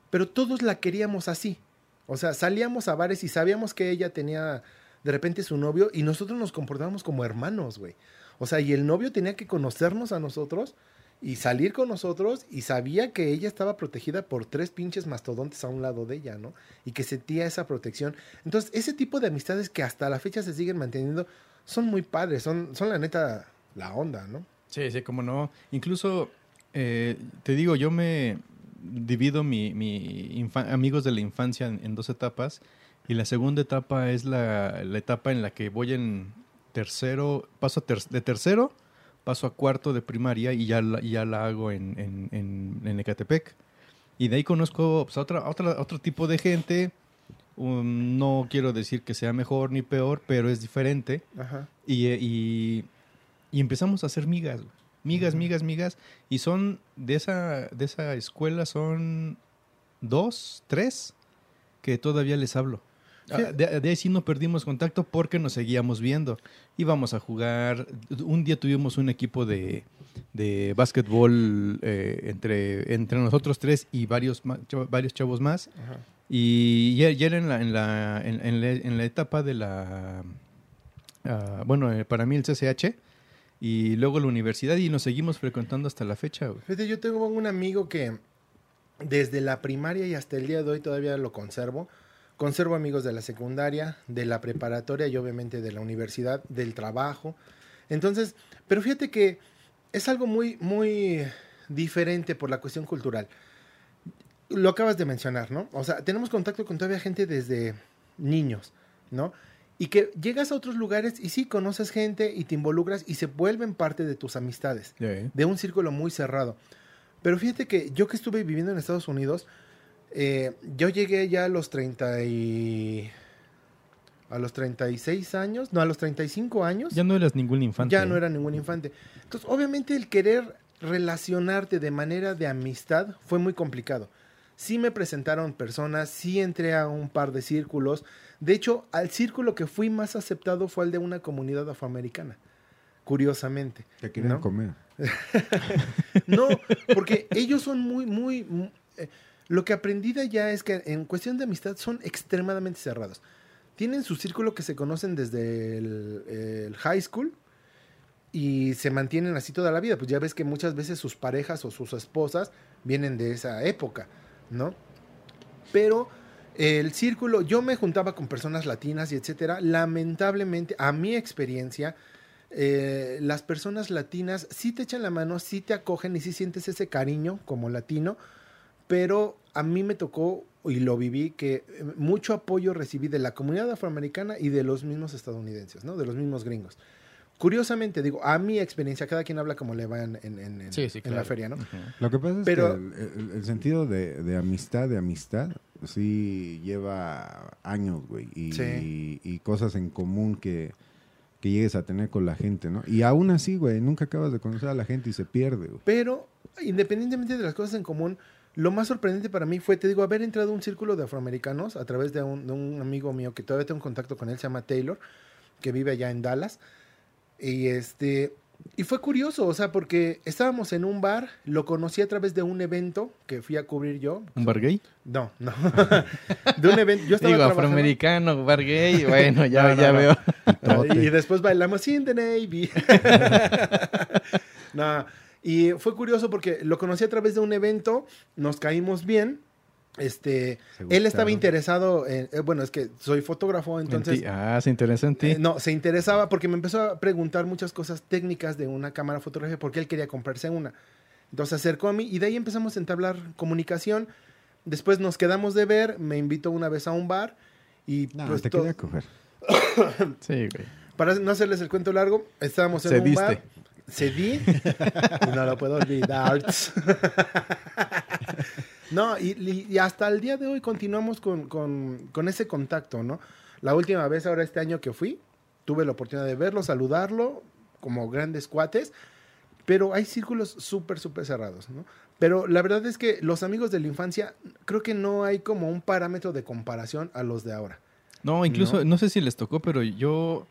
pero todos la queríamos así, o sea, salíamos a bares y sabíamos que ella tenía de repente su novio y nosotros nos comportábamos como hermanos, güey. O sea, y el novio tenía que conocernos a nosotros y salir con nosotros y sabía que ella estaba protegida por tres pinches mastodontes a un lado de ella, ¿no? Y que sentía esa protección. Entonces, ese tipo de amistades que hasta la fecha se siguen manteniendo son muy padres, son, son la neta la onda, ¿no? Sí, sí, como no. Incluso, eh, te digo, yo me divido mi, amigos de la infancia en dos etapas. Y la segunda etapa es la, la etapa en la que voy en tercero, paso ter- de tercero, paso a cuarto de primaria y ya la, ya la hago en, en, en, en Ecatepec. Y de ahí conozco pues, a, otra, a otra- a otro tipo de gente. Um, no quiero decir que sea mejor ni peor, pero es diferente. Ajá. Y, eh, y, y empezamos a hacer migas, migas, migas, migas. Y son de esa, de esa escuela son dos, tres que todavía les hablo. Ah, Sí. De, de ahí sí no perdimos contacto porque nos seguíamos viendo. Íbamos a jugar. Un día tuvimos un equipo de, de básquetbol eh, entre, entre nosotros tres y varios, varios chavos más. Ajá. Y ya, ya era en la, en, la, en, en la, en la etapa de la... ah, bueno, eh, para mí el CCH y luego la universidad y nos seguimos frecuentando hasta la fecha. güey. Fíjate, yo tengo un amigo que desde la primaria y hasta el día de hoy todavía lo conservo. Conservo amigos de la secundaria, de la preparatoria y obviamente de la universidad, del trabajo. Entonces, pero fíjate que es algo muy, muy diferente por la cuestión cultural. Lo acabas de mencionar, ¿no? O sea, tenemos contacto con todavía gente desde niños, ¿no? Y que llegas a otros lugares y sí conoces gente y te involucras y se vuelven parte de tus amistades de un círculo muy cerrado. Pero fíjate que yo que estuve viviendo en Estados Unidos, eh, yo llegué ya a los 30 y... A los 36 años, no, a los 35 años, Ya no eras ningún infante. ya no era ningún infante. Entonces, obviamente el querer relacionarte de manera de amistad fue muy complicado. Sí me presentaron personas, sí entré a un par de círculos. De hecho, al círculo que fui más aceptado fue el de una comunidad afroamericana, curiosamente. Te ¿no? comer. No, porque ellos son muy, muy... mu- eh, lo que aprendí de allá es que en cuestión de amistad son extremadamente cerrados. Tienen su círculo que se conocen desde el, high school y se mantienen así toda la vida. Pues ya ves que muchas veces sus parejas o sus esposas vienen de esa época, ¿no? Pero el círculo, yo me juntaba con personas latinas y etcétera. Lamentablemente, a mi experiencia, eh, las personas latinas sí te echan la mano, sí te acogen y sí sientes ese cariño como latino, pero a mí me tocó y lo viví, que eh, mucho apoyo recibí de la comunidad afroamericana y de los mismos estadounidenses, ¿no? De los mismos gringos. Curiosamente, digo, a mi experiencia, cada quien habla como le va en, en- en- en- Sí, sí, en la feria, ¿no? Lo que pasa es Pero- que el, el- el sentido de, de amistad, de amistad, sí lleva años, güey. Y, Sí. y cosas en común que, que llegues a tener con la gente, ¿no? Y aún así, güey, nunca acabas de conocer a la gente y se pierde, güey. Pero, independientemente de las cosas en común, lo más sorprendente para mí fue, te digo, haber entrado a un círculo de afroamericanos a través de un, de un amigo mío que todavía tengo contacto con él, se llama Taylor, que vive allá en Dallas. Y este. Y fue curioso, o sea, porque estábamos en un bar, lo conocí a través de un evento que fui a cubrir yo. ¿Un bar gay? No, no. de un evento. Yo estaba Digo, trabajando- afroamericano, bar gay. Bueno, ya, No, no, ya no. veo. Y después bailamos in the Navy. no, y fue curioso porque lo conocí a través de un evento, nos caímos bien. Este, Se él estaba interesado en, eh, bueno, es que soy fotógrafo, En entonces ti. Ah, se interesa en ti. eh, no, se interesaba porque me empezó a preguntar muchas cosas técnicas de una cámara fotográfica porque él quería comprarse una. Entonces se acercó a mí y de ahí empezamos a entablar comunicación. Después nos quedamos de ver, me invitó una vez a un bar y No, pues te quería coger. Sí, güey. para no hacerles el cuento largo, estábamos en Cediste. un bar. Cedí. y no lo puedo olvidar. no, y, y- hasta el día de hoy continuamos con, con- con ese contacto, ¿no? La última vez, ahora este año que fui, tuve la oportunidad de verlo, saludarlo, como grandes cuates, pero hay círculos súper, súper cerrados, ¿no? Pero la verdad es que los amigos de la infancia, creo que no hay como un parámetro de comparación a los de ahora. No, incluso, No. no, sé si les tocó, pero yo,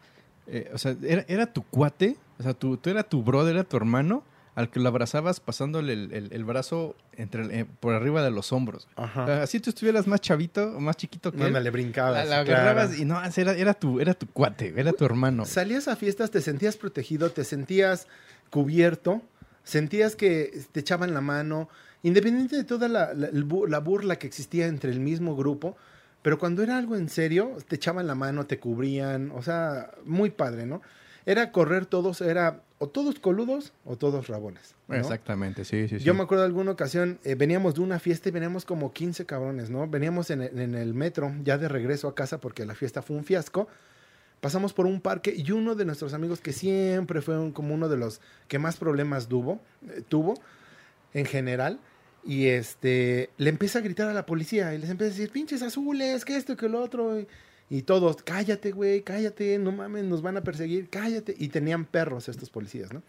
eh, o sea, era, era tu cuate, o sea, tú, tú era tu brother, era tu hermano, al que lo abrazabas pasándole el, el- el brazo entre, eh, por arriba de los hombros. Ajá. Así tú estuvieras más chavito, más chiquito que No, él, le brincabas. la, la claro. agarrabas y no, era, era, tu, era tu cuate, era tu hermano. Salías a fiestas, te sentías protegido, te sentías cubierto, sentías que te echaban la mano, independiente de toda la, la burla que existía entre el mismo grupo, pero cuando era algo en serio, te echaban la mano, te cubrían, o sea, muy padre, ¿no? Era correr todos, era o todos coludos o todos rabones. ¿no? Exactamente, sí, sí, sí. Yo me acuerdo de alguna ocasión, eh, veníamos de una fiesta y veníamos como 15 cabrones, ¿no? Veníamos en el, en el metro, ya de regreso a casa porque la fiesta fue un fiasco. Pasamos por un parque y uno de nuestros amigos que siempre fue un- como uno de los que más problemas tuvo, eh, tuvo en general, y este le empieza a gritar a la policía y les empieza a decir, pinches azules, que esto, que lo otro. Y, todos, cállate, güey, cállate, no mames, nos van a perseguir, cállate. Y tenían perros estos policías, ¿no?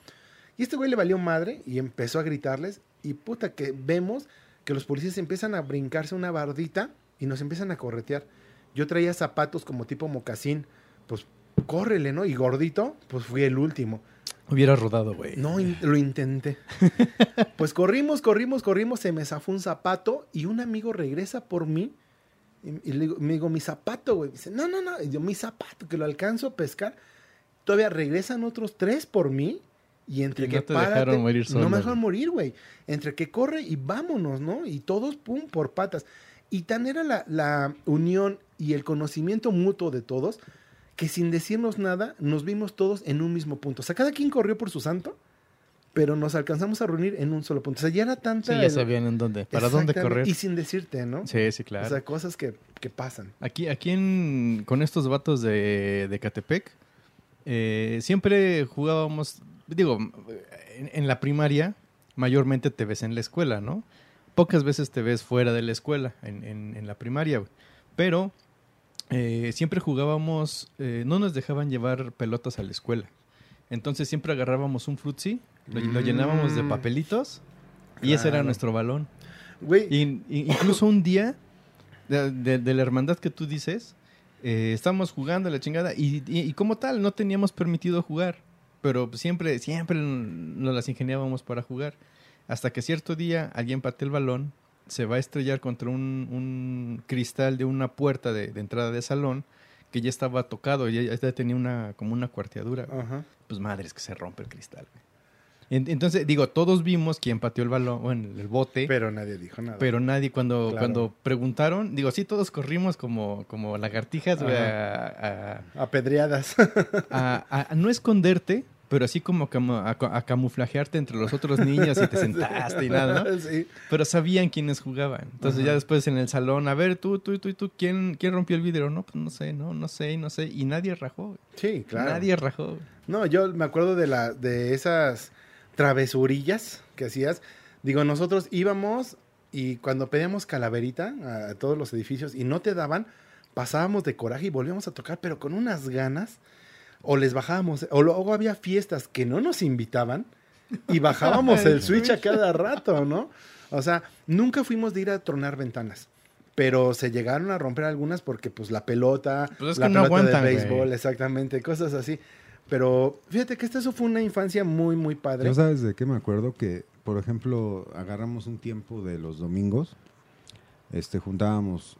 Y este güey le valió madre y empezó a gritarles. Y puta, que vemos que los policías empiezan a brincarse una bardita y nos empiezan a corretear. Yo traía zapatos como tipo mocasín. Pues córrele, ¿no? Y gordito, pues fui el último. Hubiera rodado, güey. No, lo intenté. Pues corrimos, corrimos, corrimos, se me zafó un zapato y un amigo regresa por mí y, le digo, me digo, mi zapato, güey. Dice, no, no, no, y yo, mi zapato, que lo alcanzo a pescar. Todavía regresan otros tres por mí y entre Y que no te dejaron morir solo, No me dejaron morir, güey. Entre que corre y vámonos, ¿no? Y todos, pum, por patas. Y tan era la, la unión y el conocimiento mutuo de todos que sin decirnos nada nos vimos todos en un mismo punto. O sea, cada quien corrió por su santo, pero nos alcanzamos a reunir en un solo punto. O sea, ya era tanta... Sí, ya el- sabían en dónde, para dónde correr. Y sin decirte, ¿no? Sí, sí, claro. O sea, cosas que, que pasan. Aquí, aquí en, con estos vatos de, de Catepec, eh, siempre jugábamos, digo, en, en la primaria, mayormente te ves en la escuela, ¿no? Pocas veces te ves fuera de la escuela, en, en- en la primaria, pero eh, siempre jugábamos, eh, no nos dejaban llevar pelotas a la escuela. Entonces siempre agarrábamos un frutzi, lo, lo llenábamos de Mm. papelitos y ese era nuestro balón. Güey, Y- y- incluso un día, de, de- de la hermandad que tú dices, eh, estábamos jugando la chingada y, y- y como tal no teníamos permitido jugar, pero siempre, siempre nos las ingeniábamos para jugar. Hasta que cierto día alguien patea el balón, se va a estrellar contra un, un cristal de una puerta de, de entrada de salón que ya estaba tocado, ya, ya tenía una, como una cuarteadura. Ajá. Pues madre, es que se rompe el cristal. güey. Entonces, digo, todos vimos quién pateó el balón, bueno, el bote. Pero nadie dijo nada. Pero nadie, cuando, Claro. cuando preguntaron, digo, sí, todos corrimos como, como lagartijas, güey, a, Apedreadas. a no esconderte, pero así como camo- a, a camuflajearte entre los otros niños y te sentaste y nada, ¿no? Sí. Pero sabían quiénes jugaban. Entonces Ajá. ya después en el salón, a ver, tú, tú, tú, tú, ¿quién, quién rompió el vidrio? No, pues no sé, no, no sé, no sé. Y nadie rajó. Sí, claro. Nadie rajó. No, yo me acuerdo de la de esas travesurillas que hacías. Digo, nosotros íbamos y cuando pedíamos calaverita a todos los edificios y no te daban, pasábamos de coraje y volvíamos a tocar, pero con unas ganas. O les bajábamos, o luego había fiestas que no nos invitaban y bajábamos el switch a cada rato, ¿no? O sea, nunca fuimos de ir a tronar ventanas. Pero se llegaron a romper algunas porque, pues, la pelota, Pues es la que no pelota aguantan, de béisbol, exactamente, cosas así. Pero fíjate que esta eso fue una infancia muy, muy padre. ¿No sabes de qué me acuerdo? Que, por ejemplo, agarramos un tiempo de los domingos, este, juntábamos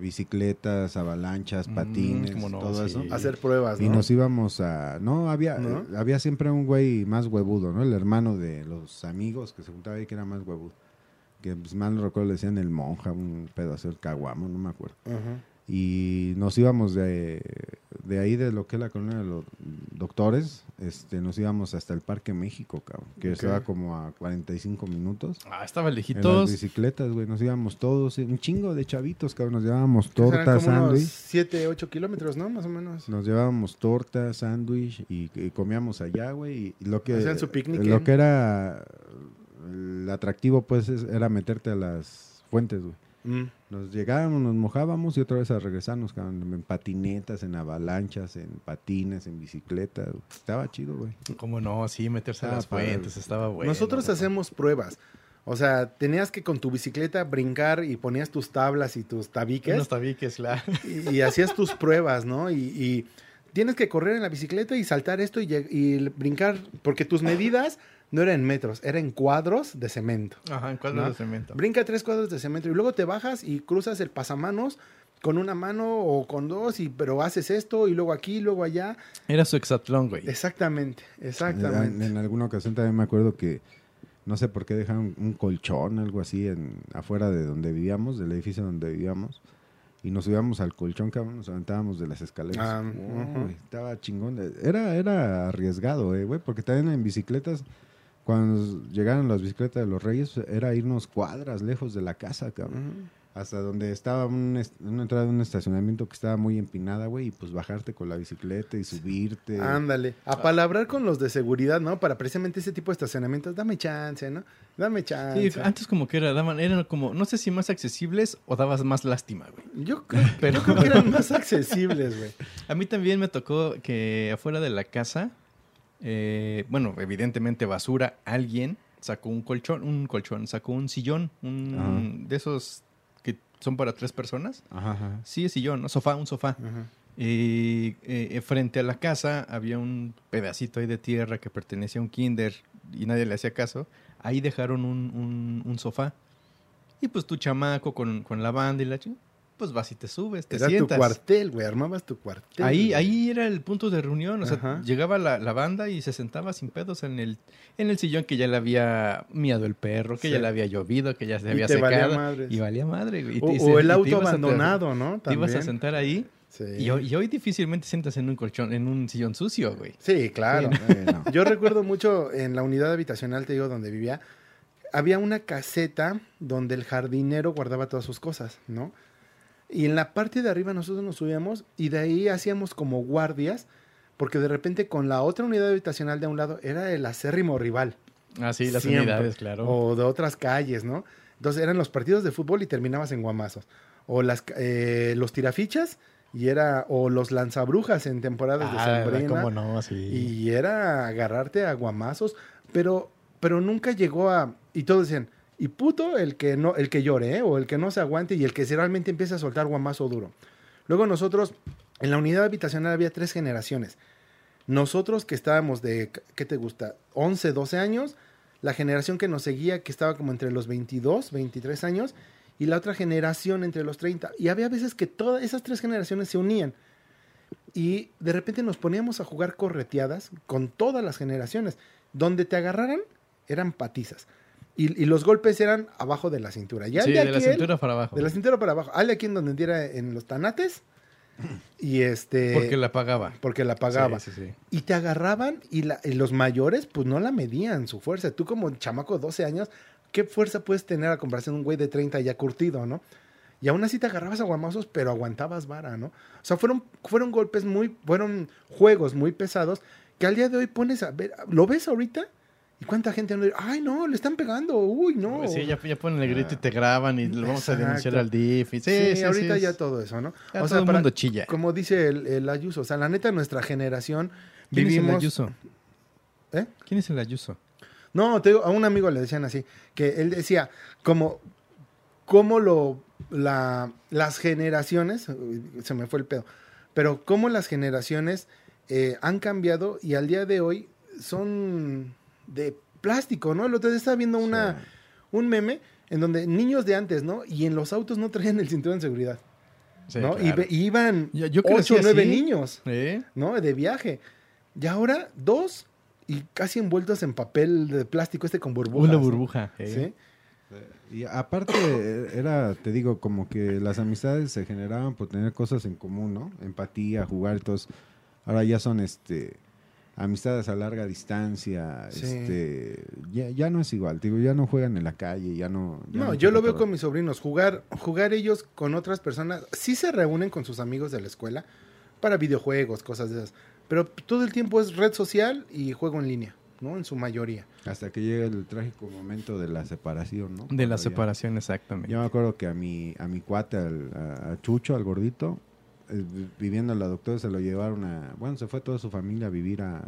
bicicletas, avalanchas, patines, no, todo sí. eso. Hacer pruebas, Y ¿no? nos íbamos a... No, había, ¿No? eh, había siempre un güey más huevudo, ¿no? El hermano de los amigos que se juntaba ahí que era más huevudo. Que pues, mal no recuerdo, le decían el monja, un pedazo del caguamo, no me acuerdo. Ajá. Y nos íbamos de, de ahí, de lo que es la colonia de los doctores, este, nos íbamos hasta el Parque México, cabrón, que estaba como a 45 minutos. Ah, estaba En las lejitos. bicicletas, güey, nos íbamos todos, un chingo de chavitos, cabrón, nos llevábamos torta, sándwich. 7, 8 kilómetros, ¿no? Más o menos. Nos llevábamos torta, sándwich y, y comíamos allá, güey. Y lo que, Hacían su picnic, lo que era el atractivo, pues, es- era meterte a las fuentes, güey. Mm. Nos llegábamos, nos mojábamos y otra vez a regresarnos, en patinetas, en avalanchas, en patines, en bicicleta. Estaba chido, güey. ¿Cómo no? Sí, meterse a Estaba las padre. fuentes, estaba bueno. Nosotros güey. hacemos pruebas. O sea, tenías que con tu bicicleta brincar y ponías tus tablas y tus tabiques Unos tabiques, claro. y, y hacías tus pruebas, ¿no? Y, y tienes que correr en la bicicleta y saltar esto y, y brincar, porque tus medidas no eran en metros, eran en cuadros de cemento. Ajá, en cuadros ¿No? de cemento. Brinca tres cuadros de cemento y luego te bajas y cruzas el pasamanos con una mano o con dos, y, pero haces esto y luego aquí, luego allá. Era su exatlón, güey. Exactamente, En, exactamente. en alguna ocasión también me acuerdo que no sé por qué dejaron un colchón, algo así, en, afuera de donde vivíamos, del edificio donde vivíamos. Y nos subíamos al colchón, cabrón, nos aventábamos de las escaleras. Ah, Oh, estaba chingón. Era, era arriesgado, eh, güey, porque también en bicicletas, cuando llegaron las bicicletas de los reyes, era irnos cuadras lejos de la casa, cabrón. Hasta donde estaba un est- una entrada de un estacionamiento que estaba muy empinada, güey, y pues bajarte con la bicicleta y subirte. Ándale, a palabrar con los de seguridad, ¿no? Para precisamente ese tipo de estacionamientos, dame chance, ¿no? Dame chance. Sí, antes como que era, daban, eran como, no sé si más accesibles o dabas más lástima, güey. Yo creo, Pero- yo creo que eran más accesibles, güey. A mí también me tocó que afuera de la casa, eh, bueno, evidentemente basura, alguien sacó un colchón, un colchón, sacó un sillón, un Ajá. de esos que son para tres personas. Ajá, ajá. Sí, es sillón, ¿no? Sofá, un sofá. Ajá. Y eh, frente a la casa había un pedacito ahí de tierra que pertenecía a un kinder y nadie le hacía caso. Ahí dejaron un, un- un sofá. Y pues tu chamaco con, con la banda y la ching, pues vas y te subes, te Era sientas. tu cuartel, güey, armabas tu cuartel. Ahí, güey. ahí era el punto de reunión. O sea, Ajá. llegaba la, la banda y se sentaba sin pedos en el, en el sillón que ya le había miado el perro, que Sí. ya le había llovido, que ya se Y había valía secado. y valía madre, güey. Y O, y el y auto abandonado, ¿no? Te ibas a sentar ahí. Sí. Y hoy, y hoy difícilmente sientas en un colchón, en un sillón sucio, güey. Sí, claro. Bueno. Yo recuerdo mucho en la unidad habitacional, te digo, donde vivía, había una caseta donde el jardinero guardaba todas sus cosas, ¿no? Y en la parte de arriba nosotros nos subíamos y de ahí hacíamos como guardias, porque de repente con la otra unidad habitacional de un lado era el acérrimo rival. Ah, sí, las Siempre. unidades, claro. O de otras calles, ¿no? Entonces eran los partidos de fútbol y terminabas en guamazos. O las, eh, los tirafichas y era, o los lanzabrujas en temporadas de ah, Sembrina. cómo no, sí. Y era agarrarte a guamazos, pero, pero nunca llegó a. Y todos decían, y puto el que no, el que llore, ¿eh? o el que no se aguante y el que realmente empieza a soltar guamazo duro. Luego nosotros, en la unidad habitacional había tres generaciones. Nosotros que estábamos de, ¿qué te gusta? 11, 12 años, la generación que nos seguía, que estaba como entre los 22, 23 años, y la otra generación entre los 30. Y había veces que todas esas tres generaciones se unían. Y de repente nos poníamos a jugar correteadas con todas las generaciones. Donde te agarraran, eran patizas. Y, y los golpes eran abajo de la cintura. Ya sí, de, de la cintura para abajo. de la cintura para abajo. Hazle aquí en donde diera en los tanates Y este... Porque la pagaba. Porque la pagaba. Sí, sí, sí. Y te agarraban y, la- y los mayores pues no la medían su fuerza. Tú como chamaco de 12 años, ¿qué fuerza puedes tener a comparación de un güey de 30 ya curtido, no? Y aún así te agarrabas a guamazos, pero aguantabas vara, ¿no? O sea, fueron, fueron golpes muy, fueron juegos muy pesados que al día de hoy pones a ver, ¿lo ves ahorita? ¿Y cuánta gente no ay no, le están pegando, uy, no. Pues Sí, ya, ya ponen el grito y te graban y lo vamos a denunciar al DIF. y- Sí, Sí, sí, ahorita sí, ya es- todo eso, ¿no? ya todo el mundo chilla. Como dice el, el Ayuso, o sea, la neta, nuestra generación ¿Quién es el vivimos... Ayuso? ¿Eh? ¿Quién es el Ayuso? No, te digo, a un amigo le decían así, que él decía, como, cómo lo, la, las generaciones, se me fue el pedo, pero cómo las generaciones eh, han cambiado y al día de hoy son de plástico, ¿no? El otro día estaba viendo una, Sí. un meme en donde niños de antes, ¿no? Y en los autos no traían el cinturón de seguridad, Sí, ¿no? Y claro. ve- Y, iban Yo- yo ocho o nueve niños. ¿Eh? ¿no? De viaje. Y ahora dos y casi envueltos en papel de plástico este con burbujas. Una burbuja. ¿eh? Sí. Y aparte, era, te digo, como que las amistades se generaban por tener cosas en común, ¿no? Empatía, jugar, entonces ahora ya son este amistades a larga distancia, Sí. este ya, ya no es igual, digo, ya no juegan en la calle, ya no ya No, no yo lo veo con mis sobrinos. Jugar, jugar ellos con otras personas. Sí se reúnen con sus amigos de la escuela para videojuegos, cosas de esas. Pero todo el tiempo es red social y juego en línea, ¿no? En su mayoría. hasta que llega el trágico momento de la separación, ¿no? De Cuando la ya- separación, exactamente. Yo me acuerdo que a mi, a mi cuate, al, a, a Chucho, al gordito, viviendo la doctora, se lo llevaron a... Bueno, se fue toda su familia a vivir a,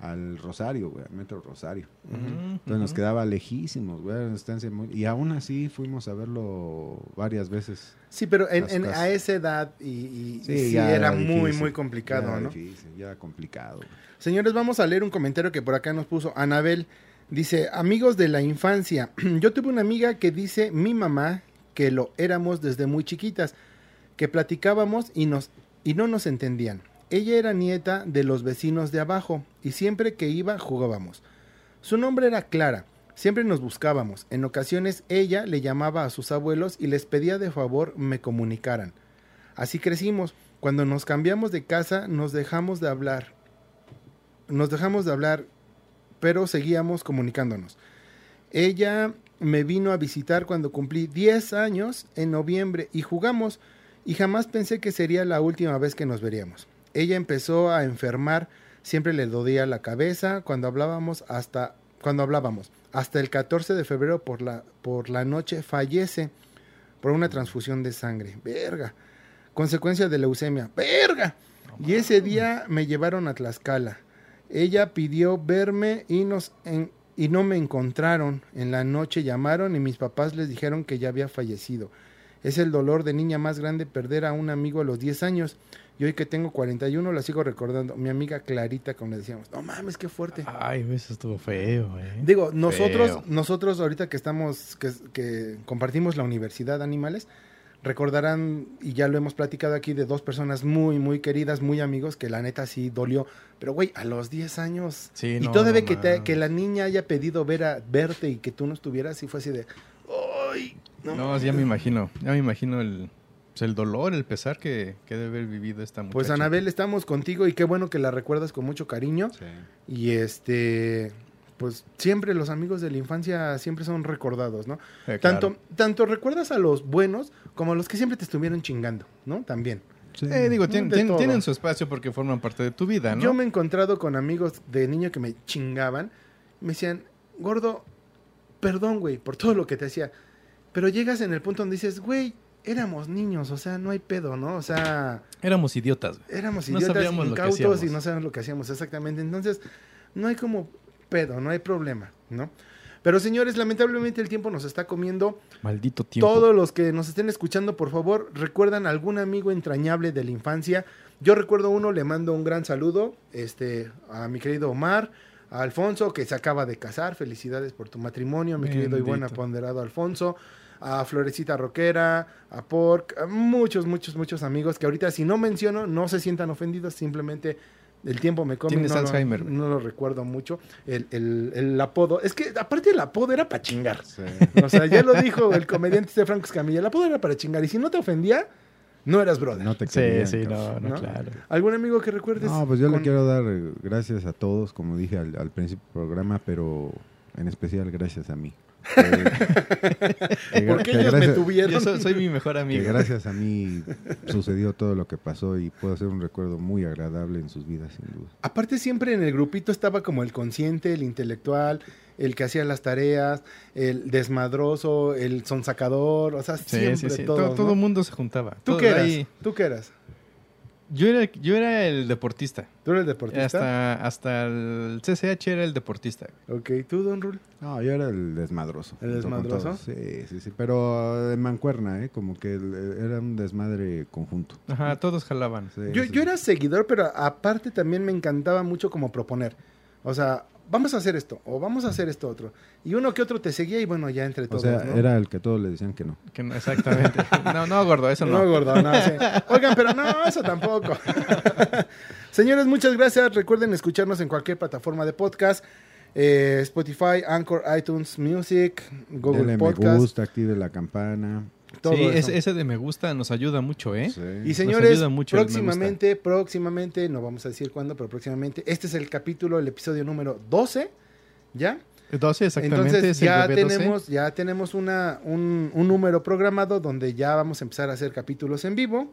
al Rosario, güey, al Metro Rosario. Entonces nos quedaba lejísimos, güey, una estancia muy... Y aún así fuimos a verlo varias veces. Sí, pero en, a esa edad y, Sí, sí, ya era era muy, difícil. muy Ya complicado, era ¿no? difícil, ya era complicado. güey. Señores, vamos a leer un comentario que por acá nos puso Anabel. Dice, amigos de la infancia, yo tuve una amiga que dice mi mamá que lo éramos desde muy chiquitas, que platicábamos y, nos, y no nos entendían. Ella era nieta de los vecinos de abajo y siempre que iba jugábamos. Su nombre era Clara, siempre nos buscábamos. En ocasiones ella le llamaba a sus abuelos y les pedía de favor me comunicaran. Así crecimos. Cuando nos cambiamos de casa nos dejamos de hablar nos dejamos de hablar, pero seguíamos comunicándonos. Ella me vino a visitar cuando cumplí 10 años en noviembre y jugamos y jamás pensé que sería la última vez que nos veríamos. Ella empezó a enfermar, siempre le dolía la cabeza cuando hablábamos hasta cuando hablábamos. Hasta el 14 de febrero por la por la noche fallece por una transfusión de sangre. Verga. Consecuencia de leucemia. Verga. Y ese día me llevaron a Tlaxcala. Ella pidió verme y, nos en- y no me encontraron. En la noche llamaron y mis papás les dijeron que ya había fallecido. Es el dolor de niña más grande perder a un amigo a los 10 años. Y hoy que tengo 41 la sigo recordando. Mi amiga Clarita, como le decíamos. No mames, qué fuerte. Ay, eso estuvo feo, ¿eh? Digo, nosotros, Feo. nosotros ahorita que estamos, que, que compartimos la Universidad de Animales, recordarán, y ya lo hemos platicado aquí, de dos personas muy, muy queridas, muy amigos, que la neta sí dolió. Pero, güey, a los 10 años, Sí, y no, todavía no que, te- que la niña haya pedido ver a, verte y que tú no estuvieras, y fue así de, ¡ay! No, No, ya me imagino. Ya me imagino el, pues, el dolor, el pesar que, que debe haber vivido esta muchacha. Pues Anabel, estamos contigo y qué bueno que la recuerdas con mucho cariño. Y este, pues siempre los amigos de la infancia siempre son recordados, ¿no? Eh, claro. Tanto, tanto recuerdas a los buenos como a los que siempre te estuvieron chingando, ¿no? También. Sí. Eh, digo, tien- tienen su espacio porque forman parte de tu vida, ¿no? Yo me he encontrado con amigos de niño que me chingaban. Me decían, gordo, perdón, güey, por todo lo que te hacía. Pero llegas en el punto donde dices, güey, éramos niños, o sea, no hay pedo, ¿no? O sea, Éramos idiotas. güey. éramos No idiotas, lo que incautos y no sabíamos lo que hacíamos exactamente. Entonces, no hay como pedo, no hay problema, ¿no? Pero señores, lamentablemente el tiempo nos está comiendo. Maldito tiempo. Todos los que nos estén escuchando, por favor, recuerdan algún amigo entrañable de la infancia. Yo recuerdo uno, le mando un gran saludo este, a mi querido Omar, a Alfonso, que se acaba de casar. Felicidades por tu matrimonio, mi querido y buen Bendito. aponderado Alfonso. A Florecita Roquera, a Pork, a muchos, muchos, muchos amigos que ahorita si no menciono no se sientan ofendidos, simplemente el tiempo me come. Tienes no lo- Alzheimer. no lo recuerdo mucho. El, el- el apodo, es que aparte el apodo era para chingar. Sí. O sea, ya lo dijo el comediante este Franco Escamilla, el apodo era para chingar. Y si no te ofendía, No eras brother. No te Sí, querían, sí, cabrón. no, no, ¿no? claro. ¿Algún amigo que recuerdes? No, pues yo le quiero dar eh, gracias a todos, como dije al, al principio del programa, pero en especial gracias a mí. Que- que Porque que ellos me tuvieron. Yo soy, soy mi mejor que amigo. gracias a mí sucedió todo lo que pasó y puedo hacer un recuerdo muy agradable en sus vidas, sin duda. Aparte siempre en el grupito estaba como el consciente, el intelectual, el que hacía las tareas, el desmadroso, el sonsacador, o sea, Sí, siempre sí, sí. todos, todo, ¿no? todo el mundo se juntaba. ¿Tú qué eras? ahí- ¿Tú qué eras? Yo era, yo era el deportista. ¿Tú eres deportista? Hasta, hasta el CCH era el deportista. Ok, ¿tú, Don Rul? No, yo era el desmadroso. ¿El desmadroso? Sí, sí, sí, pero de mancuerna, ¿eh? Como que el- era un desmadre conjunto. Ajá, todos jalaban. Sí, Yo, sí. yo era seguidor, pero aparte también me encantaba mucho como proponer. O sea, vamos a hacer esto, o vamos a hacer esto otro. Y uno que otro te seguía y bueno, ya entre O todos, sea, ¿no? era el que todos le decían que no. Que no- exactamente. No, no, gordo, eso No, no. gordo, no, sí. Oigan, pero no, eso tampoco. Señores, muchas gracias. Recuerden escucharnos en cualquier plataforma de podcast. eh, Spotify, Anchor, iTunes Music, Google Denle me Podcast. gusta, active la campana. Todo sí, eso. ese, de me gusta nos ayuda mucho, ¿eh? Sí. Y señores, mucho próximamente, próximamente, no vamos a decir cuándo, pero próximamente, este es el capítulo, el episodio número 12, ¿ya? 12 exactamente. Entonces es el ya bebé 12. tenemos, ya tenemos una, un, un número programado donde ya vamos a empezar a hacer capítulos en vivo.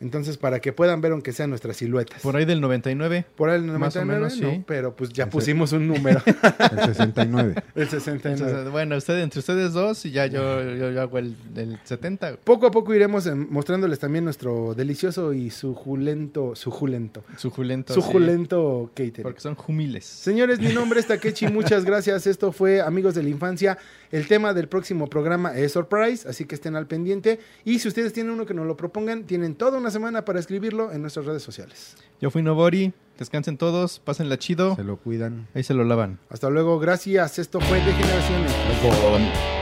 Entonces, para que puedan ver aunque sean nuestras siluetas. Por ahí del 99. Por ahí el Más o 99, menos, no, sí. pero pues ya pusimos un número, El 69. el 69. Entonces, bueno, usted, entre ustedes dos y ya yo, yo, yo hago el, el 70. Poco a poco iremos em, mostrándoles también nuestro delicioso y suculento, suculento, Suculento. sí, suculento catering. porque son humiles. Señores, mi nombre es Takechi, muchas gracias. Esto fue Amigos de la Infancia. El tema del próximo programa es Surprise, así que estén al pendiente. Y si ustedes tienen uno que nos lo propongan, tienen toda una semana para escribirlo en nuestras redes sociales. Yo fui Nobori. Descansen todos, pásenla chido. Se lo cuidan. Ahí se lo lavan. Hasta luego, gracias. Esto fue De Generaciones.